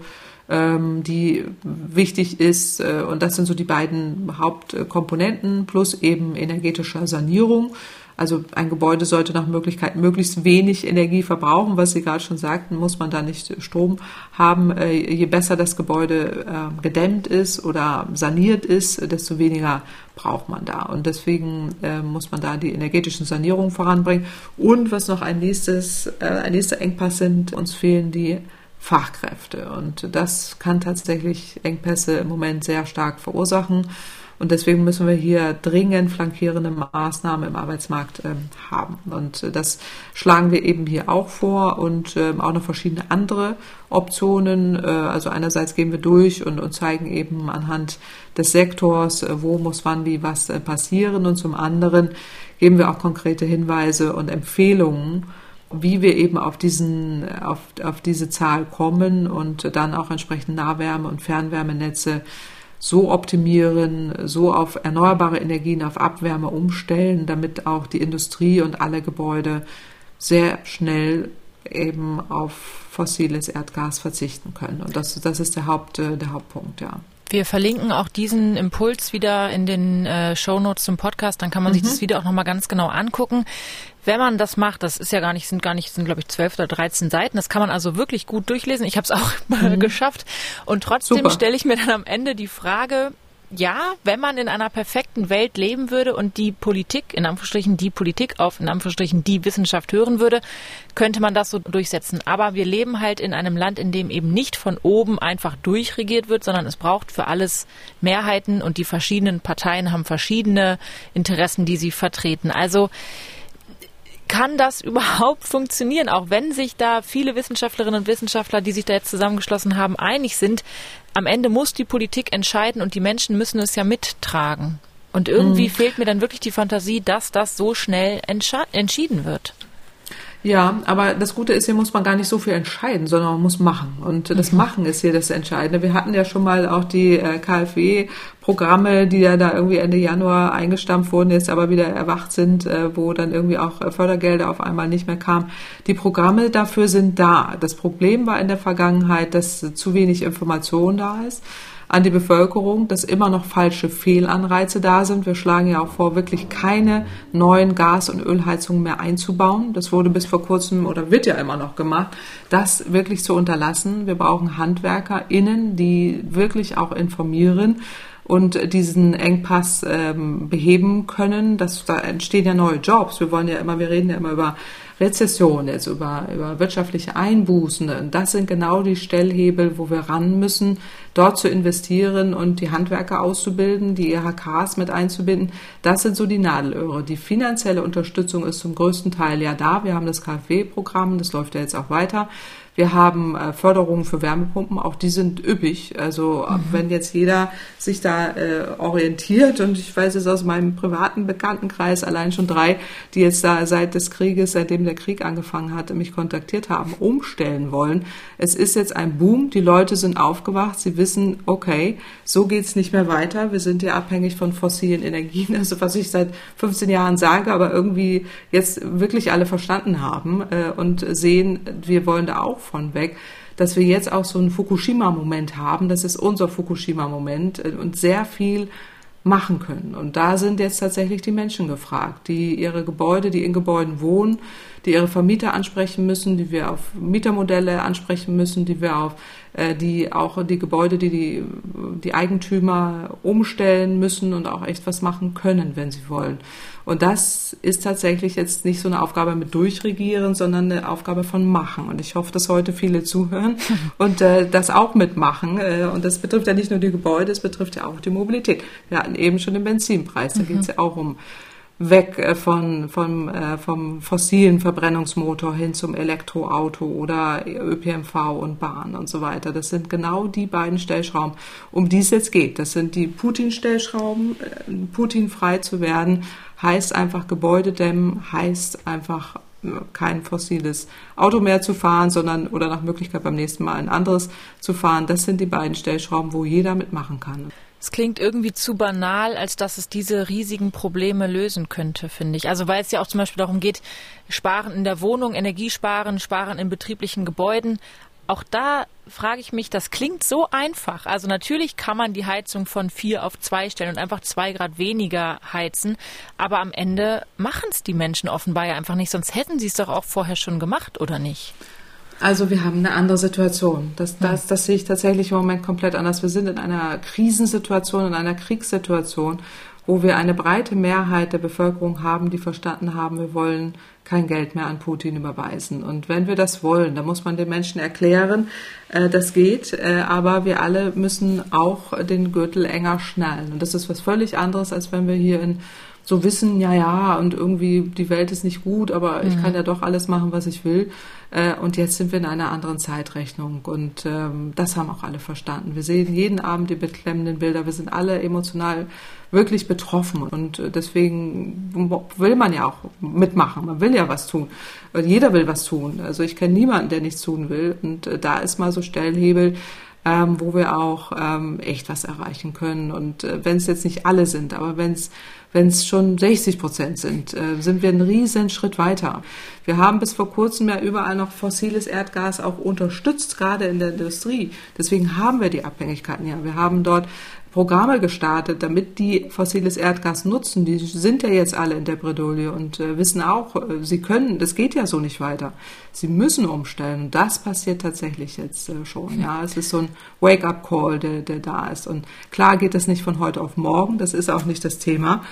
ähm, die wichtig ist. Äh, und das sind so die beiden Hauptkomponenten plus eben energetischer Sanierung. Also ein Gebäude sollte nach Möglichkeit möglichst wenig Energie verbrauchen. Was Sie gerade schon sagten, muss man da nicht Strom haben. Äh, je besser das Gebäude äh, gedämmt ist oder saniert ist, desto weniger braucht man da. Und deswegen muss man da die energetischen Sanierungen voranbringen. Und was noch ein nächstes, ein nächster Engpass sind, uns fehlen die Fachkräfte. Und das kann tatsächlich Engpässe im Moment sehr stark verursachen. Und deswegen müssen wir hier dringend flankierende Maßnahmen im Arbeitsmarkt ähm, haben. Und äh, das schlagen wir eben hier auch vor und ähm, auch noch verschiedene andere Optionen. Äh, also einerseits gehen wir durch und, und zeigen eben anhand des Sektors, äh, wo muss wann wie was äh, passieren. Und zum anderen geben wir auch konkrete Hinweise und Empfehlungen, wie wir eben auf diesen, auf, auf diese Zahl kommen und dann auch entsprechend Nahwärme- und Fernwärmenetze so optimieren, so auf erneuerbare Energien, auf Abwärme umstellen, damit auch die Industrie und alle Gebäude sehr schnell eben auf fossiles Erdgas verzichten können. Und das, das ist der, Haupt, der Hauptpunkt, ja. Wir verlinken auch diesen Impuls wieder in den äh, Shownotes zum Podcast, dann kann man mhm. sich das Video auch nochmal ganz genau angucken. Wenn man das macht, das ist ja gar nicht, sind gar nicht, sind glaube ich zwölf oder dreizehn Seiten, das kann man also wirklich gut durchlesen. Ich habe es auch *laughs* mhm. geschafft. Und trotzdem stelle ich mir dann am Ende die Frage, ja, wenn man in einer perfekten Welt leben würde und die Politik, in Anführungsstrichen die Politik auf, in Anführungsstrichen die Wissenschaft hören würde, könnte man das so durchsetzen. Aber wir leben halt in einem Land, in dem eben nicht von oben einfach durchregiert wird, sondern es braucht für alles Mehrheiten und die verschiedenen Parteien haben verschiedene Interessen, die sie vertreten. Also kann das *laughs* überhaupt funktionieren, auch wenn sich da viele Wissenschaftlerinnen und Wissenschaftler, die sich da jetzt zusammengeschlossen haben, einig sind. Am Ende muss die Politik entscheiden und die Menschen müssen es ja mittragen. Und irgendwie mhm. fehlt mir dann wirklich die Fantasie, dass das so schnell entschieden wird. Ja, aber das Gute ist, hier muss man gar nicht so viel entscheiden, sondern man muss machen. Und das mhm. Machen ist hier das Entscheidende. Wir hatten ja schon mal auch die äh, KfW-Programme, die ja da irgendwie Ende Januar eingestampft wurden, jetzt aber wieder erwacht sind, äh, wo dann irgendwie auch äh, Fördergelder auf einmal nicht mehr kamen. Die Programme dafür sind da. Das Problem war in der Vergangenheit, dass zu wenig Information da ist an die Bevölkerung, dass immer noch falsche Fehlanreize da sind. Wir schlagen ja auch vor, wirklich keine neuen Gas- und Ölheizungen mehr einzubauen. Das wurde bis vor kurzem oder wird ja immer noch gemacht, das wirklich zu unterlassen. Wir brauchen HandwerkerInnen, die wirklich auch informieren und diesen Engpass ähm, beheben können. Das, da entstehen ja neue Jobs. Wir wollen ja immer, wir reden ja immer über Rezession, jetzt über, über wirtschaftliche Einbußen. Und das sind genau die Stellhebel, wo wir ran müssen, dort zu investieren und die Handwerker auszubilden, die IHKs mit einzubinden. Das sind so die Nadelöhre. Die finanzielle Unterstützung ist zum größten Teil ja da. Wir haben das KfW-Programm, das läuft ja jetzt auch weiter. Wir haben äh, Förderungen für Wärmepumpen, auch die sind üppig. Also mhm. wenn jetzt jeder sich da äh, orientiert und ich weiß es aus meinem privaten Bekanntenkreis allein schon drei, die jetzt da seit des Krieges, seitdem der Krieg angefangen hat, mich kontaktiert haben, umstellen wollen. Es ist jetzt ein Boom, die Leute sind aufgewacht, sie wissen, okay, so geht's nicht mehr weiter. Wir sind ja abhängig von fossilen Energien, *laughs* also was ich seit 15 Jahren sage, aber irgendwie jetzt wirklich alle verstanden haben äh, und sehen, wir wollen da auch von weg, dass wir jetzt auch so einen Fukushima-Moment haben. Das ist unser Fukushima-Moment äh, und sehr viel machen können. Und da sind jetzt tatsächlich die Menschen gefragt, die ihre Gebäude, die in Gebäuden wohnen, die ihre Vermieter ansprechen müssen, die wir auf Mietermodelle ansprechen müssen, die wir auf äh, die auch die Gebäude, die, die die Eigentümer umstellen müssen und auch echt was machen können, wenn sie wollen. Und das ist tatsächlich jetzt nicht so eine Aufgabe mit durchregieren, sondern eine Aufgabe von machen. Und ich hoffe, dass heute viele zuhören *laughs* und äh, das auch mitmachen. Äh, und das betrifft ja nicht nur die Gebäude, es betrifft ja auch die Mobilität. Wir hatten eben schon den Benzinpreis, da mhm. geht es ja auch um weg äh, von, von, äh, vom fossilen Verbrennungsmotor hin zum Elektroauto oder ÖPNV und Bahn und so weiter. Das sind genau die beiden Stellschrauben, um die es jetzt geht. Das sind die Putin-Stellschrauben. Äh, Putin frei zu werden heißt einfach Gebäude dämmen, heißt einfach kein fossiles Auto mehr zu fahren, sondern oder nach Möglichkeit beim nächsten Mal ein anderes zu fahren. Das sind die beiden Stellschrauben, wo jeder mitmachen kann. Es klingt irgendwie zu banal, als dass es diese riesigen Probleme lösen könnte, finde ich. Also weil es ja auch zum Beispiel darum geht, sparen in der Wohnung, Energiesparen, sparen in betrieblichen Gebäuden. Auch da frage ich mich, das klingt so einfach. Also natürlich kann man die Heizung von vier auf zwei stellen und einfach zwei Grad weniger heizen, aber am Ende machen es die Menschen offenbar ja einfach nicht, sonst hätten sie es doch auch vorher schon gemacht, oder nicht? Also wir haben eine andere Situation. Das, das, das sehe ich tatsächlich im Moment komplett anders. Wir sind in einer Krisensituation, in einer Kriegssituation, wo wir eine breite Mehrheit der Bevölkerung haben, die verstanden haben, wir wollen kein Geld mehr an Putin überweisen. Und wenn wir das wollen, dann muss man den Menschen erklären, äh, das geht, äh, aber wir alle müssen auch den Gürtel enger schnallen. Und das ist was völlig anderes, als wenn wir hier in so wissen, ja, ja, und irgendwie die Welt ist nicht gut, aber mhm. ich kann ja doch alles machen, was ich will. Äh, und jetzt sind wir in einer anderen Zeitrechnung und ähm, das haben auch alle verstanden. Wir sehen jeden Abend die beklemmenden Bilder, wir sind alle emotional wirklich betroffen und äh, deswegen will man ja auch mitmachen, man will ja was tun. Jeder will was tun. Also ich kenne niemanden, der nichts tun will und äh, da ist mal so Stellhebel, ähm, wo wir auch ähm, echt was erreichen können. Und äh, wenn es jetzt nicht alle sind, aber wenn es wenn es schon 60 Prozent sind, äh, sind wir einen riesen Schritt weiter. Wir haben bis vor kurzem ja überall noch fossiles Erdgas auch unterstützt, gerade in der Industrie. Deswegen haben wir die Abhängigkeiten ja. Wir haben dort Programme gestartet, damit die fossiles Erdgas nutzen. Die sind ja jetzt alle in der Bredouille und äh, wissen auch, äh, sie können, das geht ja so nicht weiter. Sie müssen umstellen. Und das passiert tatsächlich jetzt äh, schon. Ja, es ist so ein Wake-up-Call, der, der da ist. Und klar geht das nicht von heute auf morgen. Das ist auch nicht das Thema.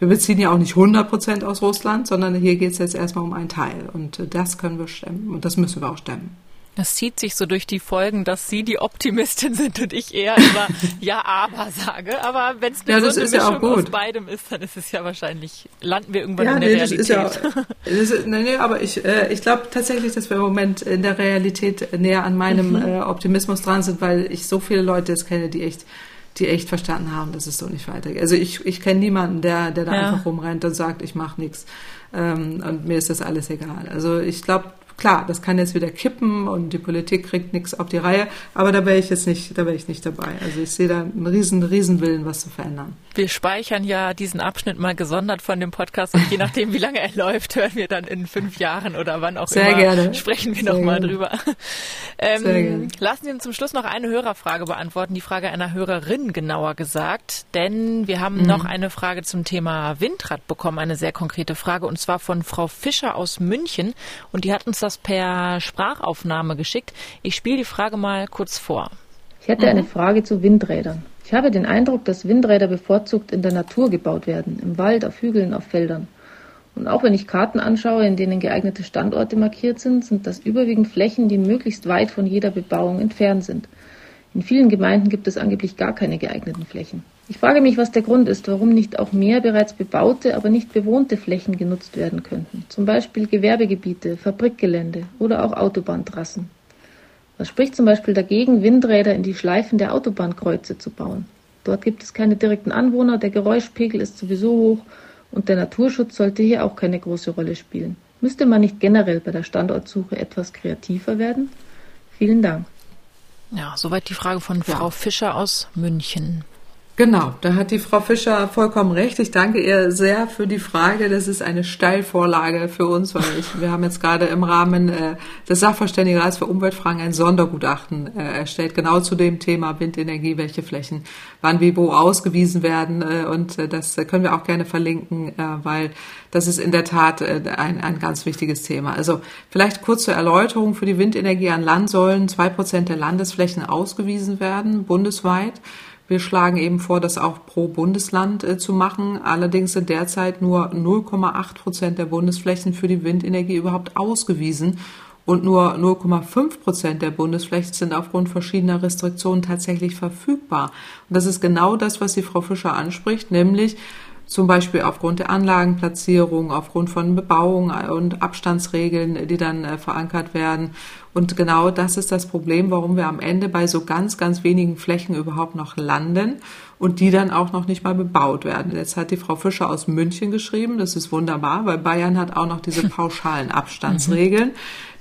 Wir beziehen ja auch nicht 100 Prozent aus Russland, sondern hier geht es jetzt erstmal um einen Teil. Und äh, das können wir stemmen. Und das müssen wir auch stemmen. Das zieht sich so durch die Folgen, dass Sie die Optimistin *laughs* sind und ich eher immer *laughs* Ja, aber sage. Aber wenn es eine ja, Mischung ja aus beidem ist, dann ist es ja wahrscheinlich, landen wir irgendwann ja, in der nee, Realität. Ja, ist, nee, nee, aber ich, äh, ich glaube tatsächlich, dass wir im Moment in der Realität näher an meinem mhm. äh, Optimismus dran sind, weil ich so viele Leute jetzt kenne, die echt die echt verstanden haben, dass es so nicht weitergeht. Also ich, ich kenne niemanden, der, der da ja. einfach rumrennt und sagt, ich mache nichts ähm, und mir ist das alles egal. Also ich glaube, Klar, das kann jetzt wieder kippen und die Politik kriegt nichts auf die Reihe, aber da wäre ich jetzt nicht, da wäre ich nicht dabei. Also ich sehe da einen riesen, riesen Willen, was zu verändern. Wir speichern ja diesen Abschnitt mal gesondert von dem Podcast und je *laughs* nachdem, wie lange er läuft, hören wir dann in fünf Jahren oder wann auch Sehr immer gerne. sprechen wir nochmal drüber. *laughs* Ähm, Sehr gerne. Lassen Sie uns zum Schluss noch eine Hörerfrage beantworten, die Frage einer Hörerin genauer gesagt, denn wir haben mhm. noch eine Frage zum Thema Windrad bekommen, eine sehr konkrete Frage und zwar von Frau Fischer aus München und die hat uns das das per Sprachaufnahme geschickt. Ich spiele die Frage mal kurz vor. Ich hätte mhm. eine Frage zu Windrädern. Ich habe den Eindruck, dass Windräder bevorzugt in der Natur gebaut werden, im Wald, auf Hügeln, auf Feldern. Und auch wenn ich Karten anschaue, in denen geeignete Standorte markiert sind, sind das überwiegend Flächen, die möglichst weit von jeder Bebauung entfernt sind. In vielen Gemeinden gibt es angeblich gar keine geeigneten Flächen. Ich frage mich, was der Grund ist, warum nicht auch mehr bereits bebaute, aber nicht bewohnte Flächen genutzt werden könnten. Zum Beispiel Gewerbegebiete, Fabrikgelände oder auch Autobahntrassen. Was spricht zum Beispiel dagegen, Windräder in die Schleifen der Autobahnkreuze zu bauen? Dort gibt es keine direkten Anwohner, der Geräuschpegel ist sowieso hoch und der Naturschutz sollte hier auch keine große Rolle spielen. Müsste man nicht generell bei der Standortsuche etwas kreativer werden? Vielen Dank. Ja, soweit die Frage von Frau Fischer aus München. Genau, da hat die Frau Fischer vollkommen recht. Ich danke ihr sehr für die Frage. Das ist eine Steilvorlage für uns, weil ich, wir haben jetzt gerade im Rahmen äh, des Sachverständigenrats für Umweltfragen ein Sondergutachten äh, erstellt, genau zu dem Thema Windenergie, welche Flächen wann wie wo ausgewiesen werden. Äh, und äh, das können wir auch gerne verlinken, äh, weil das ist in der Tat äh, ein, ein ganz wichtiges Thema. Also vielleicht kurz zur Erläuterung. Für die Windenergie an Land sollen zwei Prozent der Landesflächen ausgewiesen werden, bundesweit. Wir schlagen eben vor, das auch pro Bundesland äh, zu machen. Allerdings sind derzeit nur 0,8 Prozent der Bundesflächen für die Windenergie überhaupt ausgewiesen und nur 0,5 Prozent der Bundesflächen sind aufgrund verschiedener Restriktionen tatsächlich verfügbar. Und das ist genau das, was die Frau Fischer anspricht, nämlich zum Beispiel aufgrund der Anlagenplatzierung, aufgrund von Bebauung und Abstandsregeln, die dann äh, verankert werden. Und genau das ist das Problem, warum wir am Ende bei so ganz, ganz wenigen Flächen überhaupt noch landen und die dann auch noch nicht mal bebaut werden. Jetzt hat die Frau Fischer aus München geschrieben, das ist wunderbar, weil Bayern hat auch noch diese pauschalen *laughs* Abstandsregeln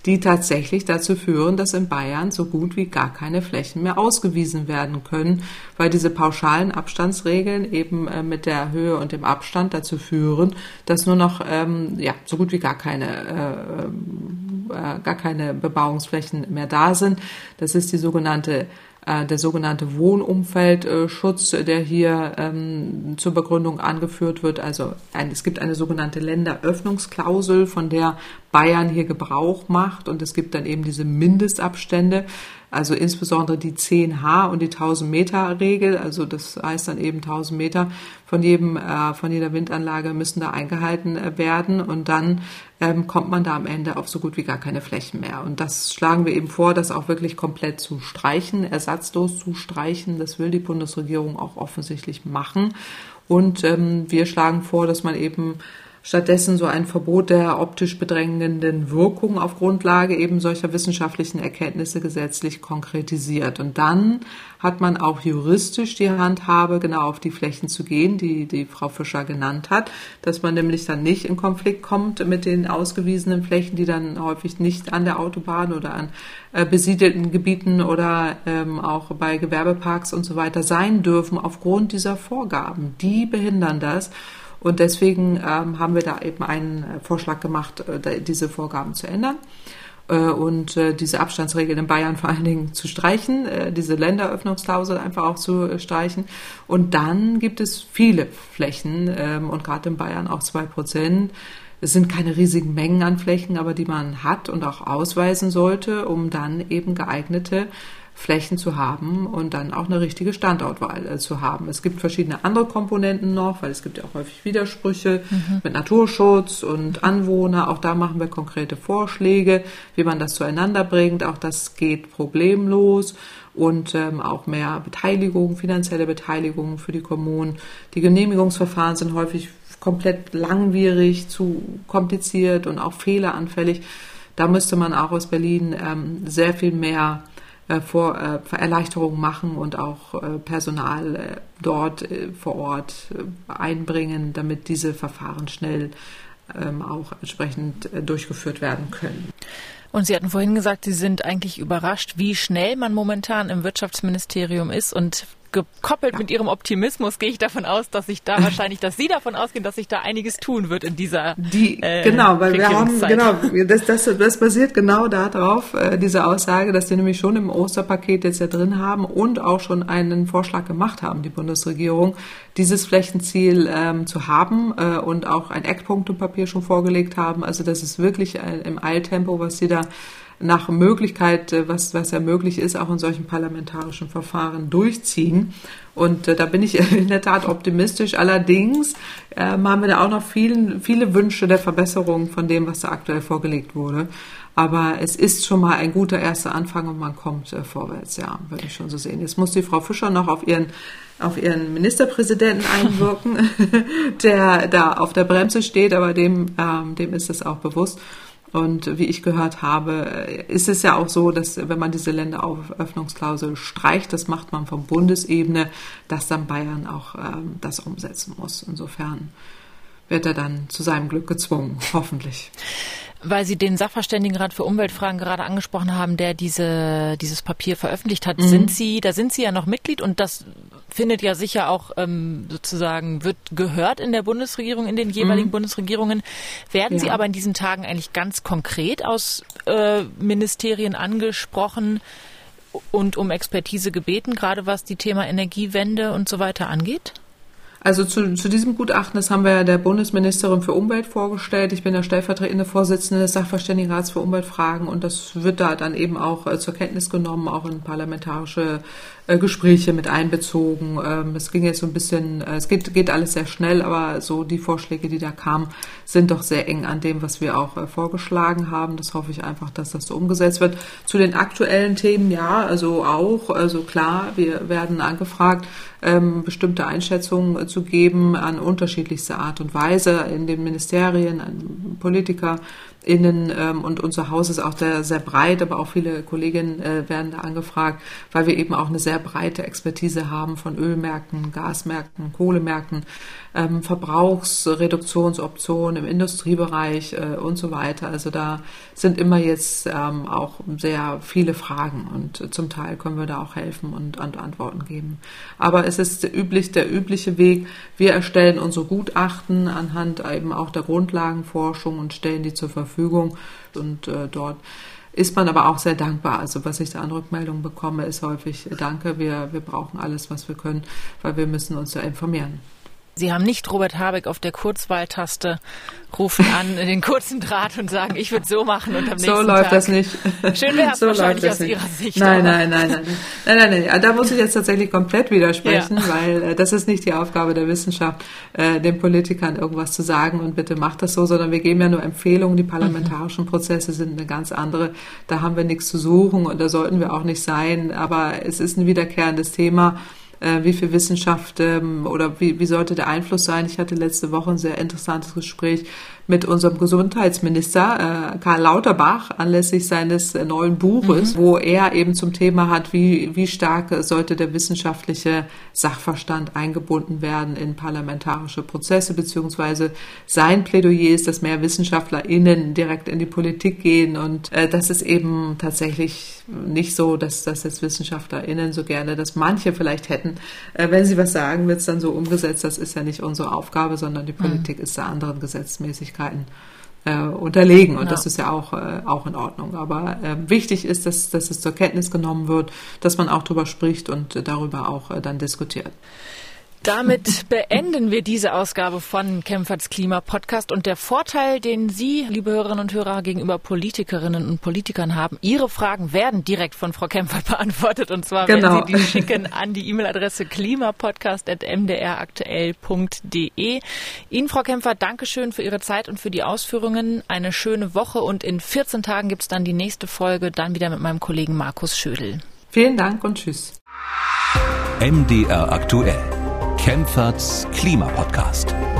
die tatsächlich dazu führen, dass in Bayern so gut wie gar keine Flächen mehr ausgewiesen werden können, weil diese pauschalen Abstandsregeln eben äh, mit der Höhe und dem Abstand dazu führen, dass nur noch ähm, ja so gut wie gar keine äh, äh, gar keine Bebauungsflächen mehr da sind. Das ist die sogenannte der sogenannte Wohnumfeldschutz, der hier ähm, zur Begründung angeführt wird. Also ein, es gibt eine sogenannte Länderöffnungsklausel, von der Bayern hier Gebrauch macht und es gibt dann eben diese Mindestabstände. Also insbesondere die 10H und die 1000 Meter Regel, also das heißt dann eben 1000 Meter von jedem, äh, von jeder Windanlage müssen da eingehalten äh, werden und dann ähm, kommt man da am Ende auf so gut wie gar keine Flächen mehr. Und das schlagen wir eben vor, das auch wirklich komplett zu streichen, ersatzlos zu streichen. Das will die Bundesregierung auch offensichtlich machen. Und ähm, wir schlagen vor, dass man eben stattdessen so ein Verbot der optisch bedrängenden Wirkung auf Grundlage eben solcher wissenschaftlichen Erkenntnisse gesetzlich konkretisiert. Und dann hat man auch juristisch die Handhabe, genau auf die Flächen zu gehen, die die Frau Fischer genannt hat, dass man nämlich dann nicht in Konflikt kommt mit den ausgewiesenen Flächen, die dann häufig nicht an der Autobahn oder an äh, besiedelten Gebieten oder ähm, auch bei Gewerbeparks und so weiter sein dürfen aufgrund dieser Vorgaben. Die behindern das. Und deswegen ähm, haben wir da eben einen äh, Vorschlag gemacht, äh, diese Vorgaben zu ändern äh, und diese Abstandsregeln in Bayern *laughs* vor allen Dingen zu streichen, diese Länderöffnungsklausel einfach auch zu streichen. Und dann gibt es viele Flächen ähm, und gerade in Bayern auch zwei Prozent. Es sind keine riesigen Mengen an Flächen, aber die man hat und auch ausweisen sollte, um dann eben geeignete Flächen zu haben und dann auch eine richtige Standortwahl äh, zu haben. Es gibt verschiedene andere Komponenten noch, weil es gibt ja auch häufig Widersprüche mhm. mit Naturschutz und Anwohner. Auch da machen wir konkrete Vorschläge, wie man das zueinander bringt. Auch das geht problemlos und ähm, auch mehr Beteiligung, finanzielle Beteiligung für die Kommunen. Die Genehmigungsverfahren sind häufig komplett langwierig, zu kompliziert und auch fehleranfällig. Da müsste man auch aus Berlin ähm, sehr viel mehr äh, vor, äh, Erleichterungen machen und auch äh, Personal äh, dort äh, vor Ort einbringen, damit diese Verfahren schnell ähm, auch entsprechend durchgeführt werden können. Und Sie hatten vorhin gesagt, Sie sind eigentlich überrascht, wie schnell man momentan im Wirtschaftsministerium ist und gekoppelt mit Ihrem Optimismus gehe ich davon aus, dass sich da *laughs* wahrscheinlich, dass Sie davon ausgehen, dass sich da einiges tun wird in dieser Die, äh, Genau, weil wir haben, genau, das, das, das basiert genau darauf, äh, diese Aussage, dass die nämlich schon im Osterpaket jetzt ja drin haben und auch schon einen Vorschlag gemacht haben, die Bundesregierung, dieses Flächenziel ähm, zu haben äh, und auch ein Eckpunktepapier schon vorgelegt haben. Also das ist wirklich äh, im Eiltempo, was Sie da nach Möglichkeit, äh, was, was ja möglich ist, auch in solchen parlamentarischen Verfahren durchziehen. Und äh, da bin ich *laughs* in der Tat optimistisch. Allerdings äh, haben wir da auch noch vielen, viele Wünsche der Verbesserung von dem, was da aktuell vorgelegt wurde. Aber es ist schon mal ein guter erster Anfang und man kommt äh, vorwärts, ja, würde ich schon so sehen. Jetzt muss die Frau Fischer noch auf ihren auf ihren Ministerpräsidenten einwirken, *laughs* der da auf der Bremse steht, aber dem, ähm, dem ist es auch bewusst. Und wie ich gehört habe, ist es ja auch so, dass wenn man diese Länderauföffnungsklausel streicht, das macht man von Bundesebene, dass dann Bayern auch ähm, das umsetzen muss. Insofern wird er dann zu seinem Glück gezwungen, hoffentlich. Weil Sie den Sachverständigenrat für Umweltfragen gerade angesprochen haben, der diese, dieses Papier veröffentlicht hat, mhm. sind Sie, da sind Sie ja noch Mitglied und das findet ja sicher auch ähm, sozusagen, wird gehört in der Bundesregierung, in den jeweiligen mhm. Bundesregierungen. Werden ja. Sie aber in diesen Tagen eigentlich ganz konkret aus äh, Ministerien angesprochen und um Expertise gebeten, gerade was die Thema Energiewende und so weiter angeht? Also zu, zu diesem Gutachten, das haben wir ja der Bundesministerin für Umwelt vorgestellt. Ich bin der stellvertretende Vorsitzende des Sachverständigenrats für Umweltfragen und das wird da dann eben auch äh, zur Kenntnis genommen, auch in parlamentarische äh, Gespräche mit einbezogen. Ähm, es ging jetzt so ein bisschen, äh, es geht, geht alles sehr schnell, aber so die Vorschläge, die da kamen, sind doch sehr eng an dem, was wir auch äh, vorgeschlagen haben. Das hoffe ich einfach, dass das so umgesetzt wird. Zu den aktuellen Themen, ja, also auch, also klar, wir werden angefragt, ähm, bestimmte Einschätzungen zu geben an unterschiedlichste Art und Weise in den Ministerien, an Politiker, innen ähm, und unser Haus ist auch sehr, sehr breit, aber auch viele Kolleginnen äh, werden da angefragt, weil wir eben auch eine sehr breite Expertise haben von Ölmärkten, Gasmärkten, Kohlemärkten, ähm, Verbrauchsreduktionsoptionen im Industriebereich äh, und so weiter. Also da sind immer jetzt ähm, auch sehr viele Fragen und zum Teil können wir da auch helfen und, und Antworten geben. Aber es ist üblich, der übliche Weg. Wir erstellen unsere Gutachten anhand eben auch der Grundlagenforschung und stellen die zur Verfügung und äh, dort ist man aber auch sehr dankbar. Also was ich da an Rückmeldungen bekomme, ist häufig Danke, wir, wir brauchen alles, was wir können, weil wir müssen uns ja informieren. Sie haben nicht Robert Habeck auf der Kurzwahltaste rufen an, *laughs* den kurzen Draht und sagen, ich würde so machen und am nächsten So läuft Tag. das nicht. Schön wäre es so wahrscheinlich aus nicht. Ihrer Sicht. Nein, nein, nein, nein, nein, nein, nein. Da muss ich jetzt tatsächlich komplett widersprechen, ja. weil äh, das ist nicht die Aufgabe der Wissenschaft, äh, den Politikern irgendwas zu sagen und bitte macht das so, sondern wir geben ja nur Empfehlungen. Die parlamentarischen Prozesse sind eine ganz andere. Da haben wir nichts zu suchen und da sollten wir auch nicht sein. Aber es ist ein wiederkehrendes Thema äh, wie viel Wissenschaft ähm, oder wie, wie sollte der Einfluss sein. Ich hatte letzte Woche ein sehr interessantes Gespräch mit unserem Gesundheitsminister äh, Karl Lauterbach anlässlich seines äh, neuen Buches, mhm. wo er eben zum Thema hat, wie, wie stark sollte der wissenschaftliche Sachverstand eingebunden werden in parlamentarische Prozesse, beziehungsweise sein Plädoyer ist, dass mehr WissenschaftlerInnen direkt in die Politik gehen und äh, das ist eben tatsächlich nicht so, dass das jetzt WissenschaftlerInnen so gerne, dass manche vielleicht hätten, äh, wenn sie was sagen, wird es dann so umgesetzt. Das ist ja nicht unsere Aufgabe, sondern die mhm. Politik mhm. ist da anderen Gesetzmäßigkeiten Möglichkeiten äh, unterlegen. Und ja. das ist ja auch, äh, auch in Ordnung. Aber äh, wichtig ist, dass, dass es zur Kenntnis genommen wird, dass man auch darüber spricht und darüber auch äh, dann diskutiert. Damit beenden wir diese Ausgabe von Kämpferts Klima Podcast und der Vorteil, den Sie, liebe Hörerinnen und Hörer, gegenüber Politikerinnen und Politikern haben, Ihre Fragen werden direkt von Frau Kämpfert *laughs* beantwortet und zwar genau. werden Sie die schicken an die E-Mail-Adresse klimapodcast.mdraktuell.de. Ihnen, Frau Kämpfert, Dankeschön für Ihre Zeit und für die Ausführungen. Eine schöne Woche und in 14 Tagen gibt es dann die nächste Folge, dann wieder mit meinem Kollegen Markus Schödel. Vielen Dank und tschüss. MDR aktuell. Kempferts Klimapodcast.